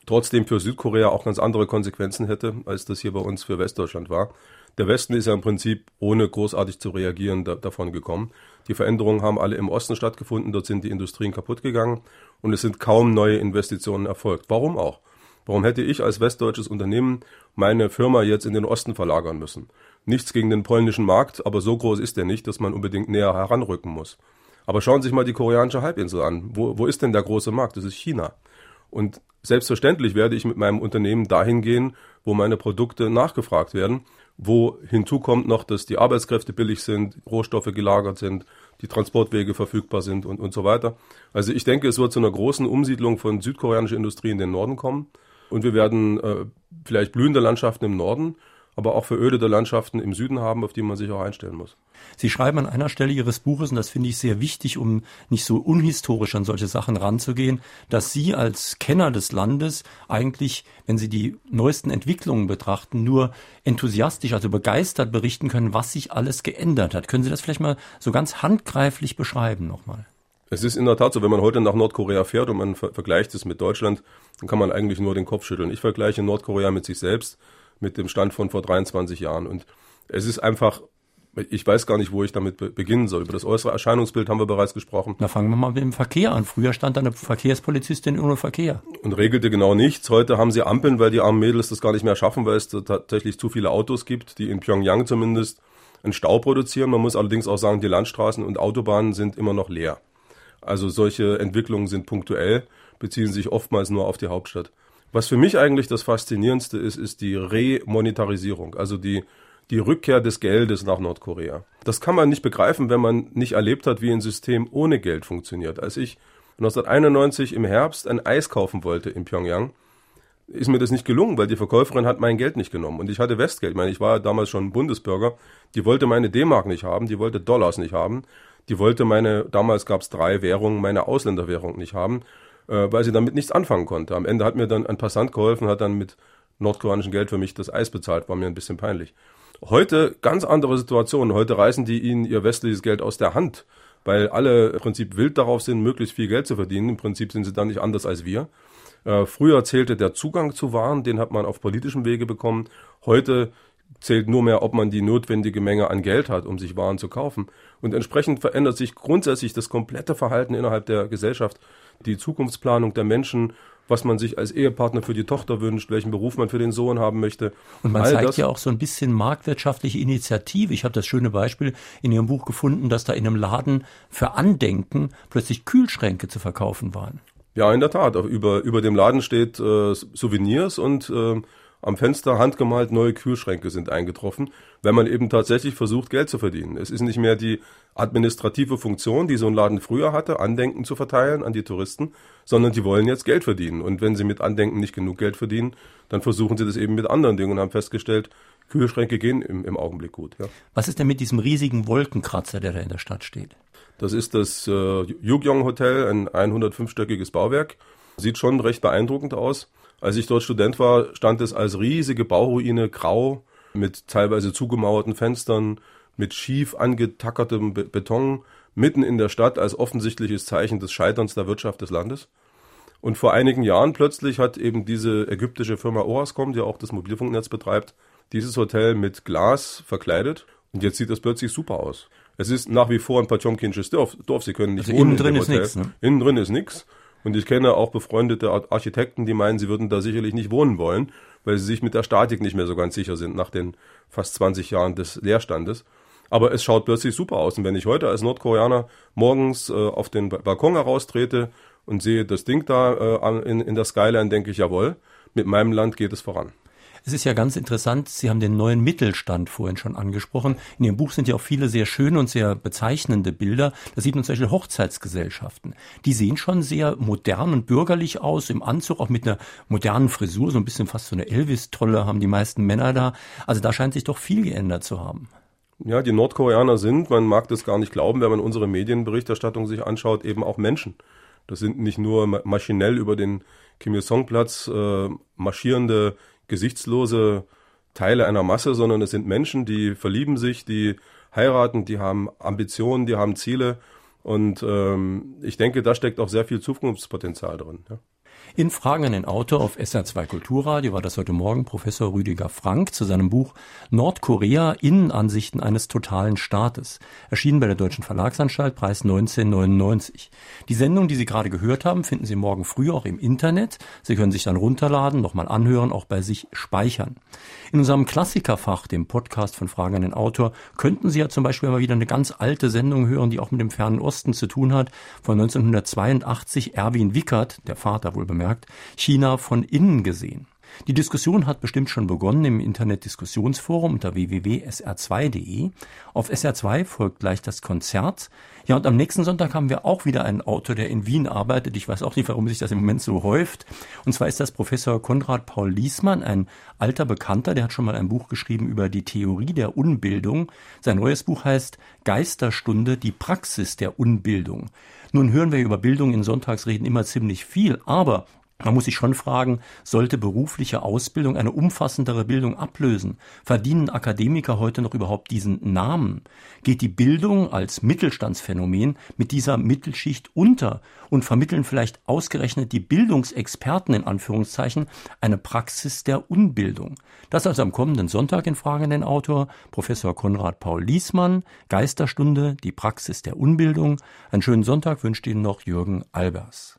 [SPEAKER 3] trotzdem für Südkorea auch ganz andere Konsequenzen hätte, als das hier bei uns für Westdeutschland war. Der Westen ist ja im Prinzip ohne großartig zu reagieren da, davon gekommen. Die Veränderungen haben alle im Osten stattgefunden, dort sind die Industrien kaputt gegangen und es sind kaum neue Investitionen erfolgt. Warum auch? Warum hätte ich als westdeutsches Unternehmen meine Firma jetzt in den Osten verlagern müssen? Nichts gegen den polnischen Markt, aber so groß ist der nicht, dass man unbedingt näher heranrücken muss. Aber schauen Sie sich mal die koreanische Halbinsel an. Wo, wo ist denn der große Markt? Das ist China. Und selbstverständlich werde ich mit meinem Unternehmen dahin gehen, wo meine Produkte nachgefragt werden, wo hinzukommt noch, dass die Arbeitskräfte billig sind, Rohstoffe gelagert sind, die Transportwege verfügbar sind und, und so weiter. Also ich denke, es wird zu einer großen Umsiedlung von südkoreanischer Industrie in den Norden kommen und wir werden äh, vielleicht blühende Landschaften im Norden, aber auch verödete Landschaften im Süden haben, auf die man sich auch einstellen muss.
[SPEAKER 2] Sie schreiben an einer Stelle Ihres Buches, und das finde ich sehr wichtig, um nicht so unhistorisch an solche Sachen ranzugehen, dass Sie als Kenner des Landes eigentlich, wenn Sie die neuesten Entwicklungen betrachten, nur enthusiastisch, also begeistert berichten können, was sich alles geändert hat. Können Sie das vielleicht mal so ganz handgreiflich beschreiben nochmal?
[SPEAKER 3] Es ist in der Tat so, wenn man heute nach Nordkorea fährt und man vergleicht es mit Deutschland, dann kann man eigentlich nur den Kopf schütteln. Ich vergleiche Nordkorea mit sich selbst mit dem Stand von vor 23 Jahren. Und es ist einfach, ich weiß gar nicht, wo ich damit be beginnen soll. Über das äußere Erscheinungsbild haben wir bereits gesprochen.
[SPEAKER 2] Na, fangen wir mal mit dem Verkehr an. Früher stand da eine Verkehrspolizistin ohne Verkehr.
[SPEAKER 3] Und regelte genau nichts. Heute haben sie Ampeln, weil die armen Mädels das gar nicht mehr schaffen, weil es tatsächlich zu viele Autos gibt, die in Pyongyang zumindest einen Stau produzieren. Man muss allerdings auch sagen, die Landstraßen und Autobahnen sind immer noch leer. Also solche Entwicklungen sind punktuell, beziehen sich oftmals nur auf die Hauptstadt. Was für mich eigentlich das Faszinierendste ist, ist die Remonetarisierung, also die, die Rückkehr des Geldes nach Nordkorea. Das kann man nicht begreifen, wenn man nicht erlebt hat, wie ein System ohne Geld funktioniert. Als ich 1991 im Herbst ein Eis kaufen wollte in Pyongyang, ist mir das nicht gelungen, weil die Verkäuferin hat mein Geld nicht genommen. Und ich hatte Westgeld. Ich meine, ich war damals schon Bundesbürger. Die wollte meine D-Mark nicht haben, die wollte Dollars nicht haben. Die wollte meine, damals gab es drei Währungen, meine Ausländerwährung nicht haben äh, weil sie damit nichts anfangen konnte. Am Ende hat mir dann ein Passant geholfen, hat dann mit nordkoreanischen Geld für mich das Eis bezahlt, war mir ein bisschen peinlich. Heute ganz andere Situation. Heute reißen die ihnen ihr westliches Geld aus der Hand, weil alle im Prinzip wild darauf sind, möglichst viel Geld zu verdienen. Im Prinzip sind sie dann nicht anders als wir. Äh, früher zählte der Zugang zu Waren, den hat man auf politischem Wege bekommen. Heute zählt nur mehr, ob man die notwendige Menge an Geld hat, um sich Waren zu kaufen. Und entsprechend verändert sich grundsätzlich das komplette Verhalten innerhalb der Gesellschaft, die Zukunftsplanung der Menschen, was man sich als Ehepartner für die Tochter wünscht, welchen Beruf man für den Sohn haben möchte.
[SPEAKER 2] Und man All zeigt ja auch so ein bisschen marktwirtschaftliche Initiative. Ich habe das schöne Beispiel in Ihrem Buch gefunden, dass da in einem Laden für Andenken plötzlich Kühlschränke zu verkaufen waren.
[SPEAKER 3] Ja, in der Tat. Über, über dem Laden steht äh, Souvenirs und äh, am Fenster handgemalt neue Kühlschränke sind eingetroffen, wenn man eben tatsächlich versucht, Geld zu verdienen. Es ist nicht mehr die administrative Funktion, die so ein Laden früher hatte, Andenken zu verteilen an die Touristen, sondern die wollen jetzt Geld verdienen. Und wenn sie mit Andenken nicht genug Geld verdienen, dann versuchen sie das eben mit anderen Dingen und haben festgestellt, Kühlschränke gehen im, im Augenblick gut. Ja.
[SPEAKER 2] Was ist denn mit diesem riesigen Wolkenkratzer, der da in der Stadt steht?
[SPEAKER 3] Das ist das äh, Yugyong Hotel, ein 105-stöckiges Bauwerk. Sieht schon recht beeindruckend aus. Als ich dort Student war, stand es als riesige Bauruine grau mit teilweise zugemauerten Fenstern, mit schief angetackertem Be Beton mitten in der Stadt als offensichtliches Zeichen des Scheiterns der Wirtschaft des Landes. Und vor einigen Jahren plötzlich hat eben diese ägyptische Firma Orascom, die auch das Mobilfunknetz betreibt, dieses Hotel mit Glas verkleidet. Und jetzt sieht das plötzlich super aus. Es ist nach wie vor ein Patjomkinsches Dorf. Dorf. Sie können nicht
[SPEAKER 2] also. Innen drin ist nichts. Ne?
[SPEAKER 3] Innen drin ist nichts. Und ich kenne auch befreundete Architekten, die meinen, sie würden da sicherlich nicht wohnen wollen, weil sie sich mit der Statik nicht mehr so ganz sicher sind nach den fast 20 Jahren des Leerstandes. Aber es schaut plötzlich super aus. Und wenn ich heute als Nordkoreaner morgens äh, auf den Balkon heraustrete und sehe das Ding da äh, in, in der Skyline, denke ich, jawohl, mit meinem Land geht es voran.
[SPEAKER 2] Es ist ja ganz interessant, Sie haben den neuen Mittelstand vorhin schon angesprochen. In Ihrem Buch sind ja auch viele sehr schöne und sehr bezeichnende Bilder. Da sieht man zum Beispiel Hochzeitsgesellschaften. Die sehen schon sehr modern und bürgerlich aus, im Anzug, auch mit einer modernen Frisur, so ein bisschen fast so eine Elvis-Trolle haben die meisten Männer da. Also da scheint sich doch viel geändert zu haben.
[SPEAKER 3] Ja, die Nordkoreaner sind, man mag das gar nicht glauben, wenn man unsere Medienberichterstattung sich anschaut, eben auch Menschen. Das sind nicht nur maschinell über den Kim Il-sung-Platz äh, marschierende gesichtslose Teile einer Masse, sondern es sind Menschen, die verlieben sich, die heiraten, die haben Ambitionen, die haben Ziele. Und ähm, ich denke, da steckt auch sehr viel Zukunftspotenzial drin. Ja.
[SPEAKER 2] In Fragen an den Autor auf SR2 Kulturradio war das heute Morgen Professor Rüdiger Frank zu seinem Buch Nordkorea Innenansichten eines totalen Staates. Erschienen bei der Deutschen Verlagsanstalt, Preis 1999. Die Sendung, die Sie gerade gehört haben, finden Sie morgen früh auch im Internet. Sie können sich dann runterladen, nochmal anhören, auch bei sich speichern. In unserem Klassikerfach, dem Podcast von Fragen an den Autor, könnten Sie ja zum Beispiel mal wieder eine ganz alte Sendung hören, die auch mit dem fernen Osten zu tun hat, von 1982 Erwin Wickert, der Vater wohl bemerkt, China von innen gesehen. Die Diskussion hat bestimmt schon begonnen im Internet-Diskussionsforum unter www.sr2.de. Auf SR2 folgt gleich das Konzert. Ja, und am nächsten Sonntag haben wir auch wieder einen Autor, der in Wien arbeitet. Ich weiß auch nicht, warum sich das im Moment so häuft. Und zwar ist das Professor Konrad Paul Liesmann, ein alter Bekannter, der hat schon mal ein Buch geschrieben über die Theorie der Unbildung. Sein neues Buch heißt Geisterstunde, die Praxis der Unbildung. Nun hören wir über Bildung in Sonntagsreden immer ziemlich viel, aber man muss sich schon fragen, sollte berufliche Ausbildung eine umfassendere Bildung ablösen? Verdienen Akademiker heute noch überhaupt diesen Namen? Geht die Bildung als Mittelstandsphänomen mit dieser Mittelschicht unter und vermitteln vielleicht ausgerechnet die Bildungsexperten in Anführungszeichen eine Praxis der Unbildung? Das also am kommenden Sonntag in Fragen an den Autor, Professor Konrad Paul Liesmann, Geisterstunde, die Praxis der Unbildung. Einen schönen Sonntag wünscht Ihnen noch Jürgen Albers.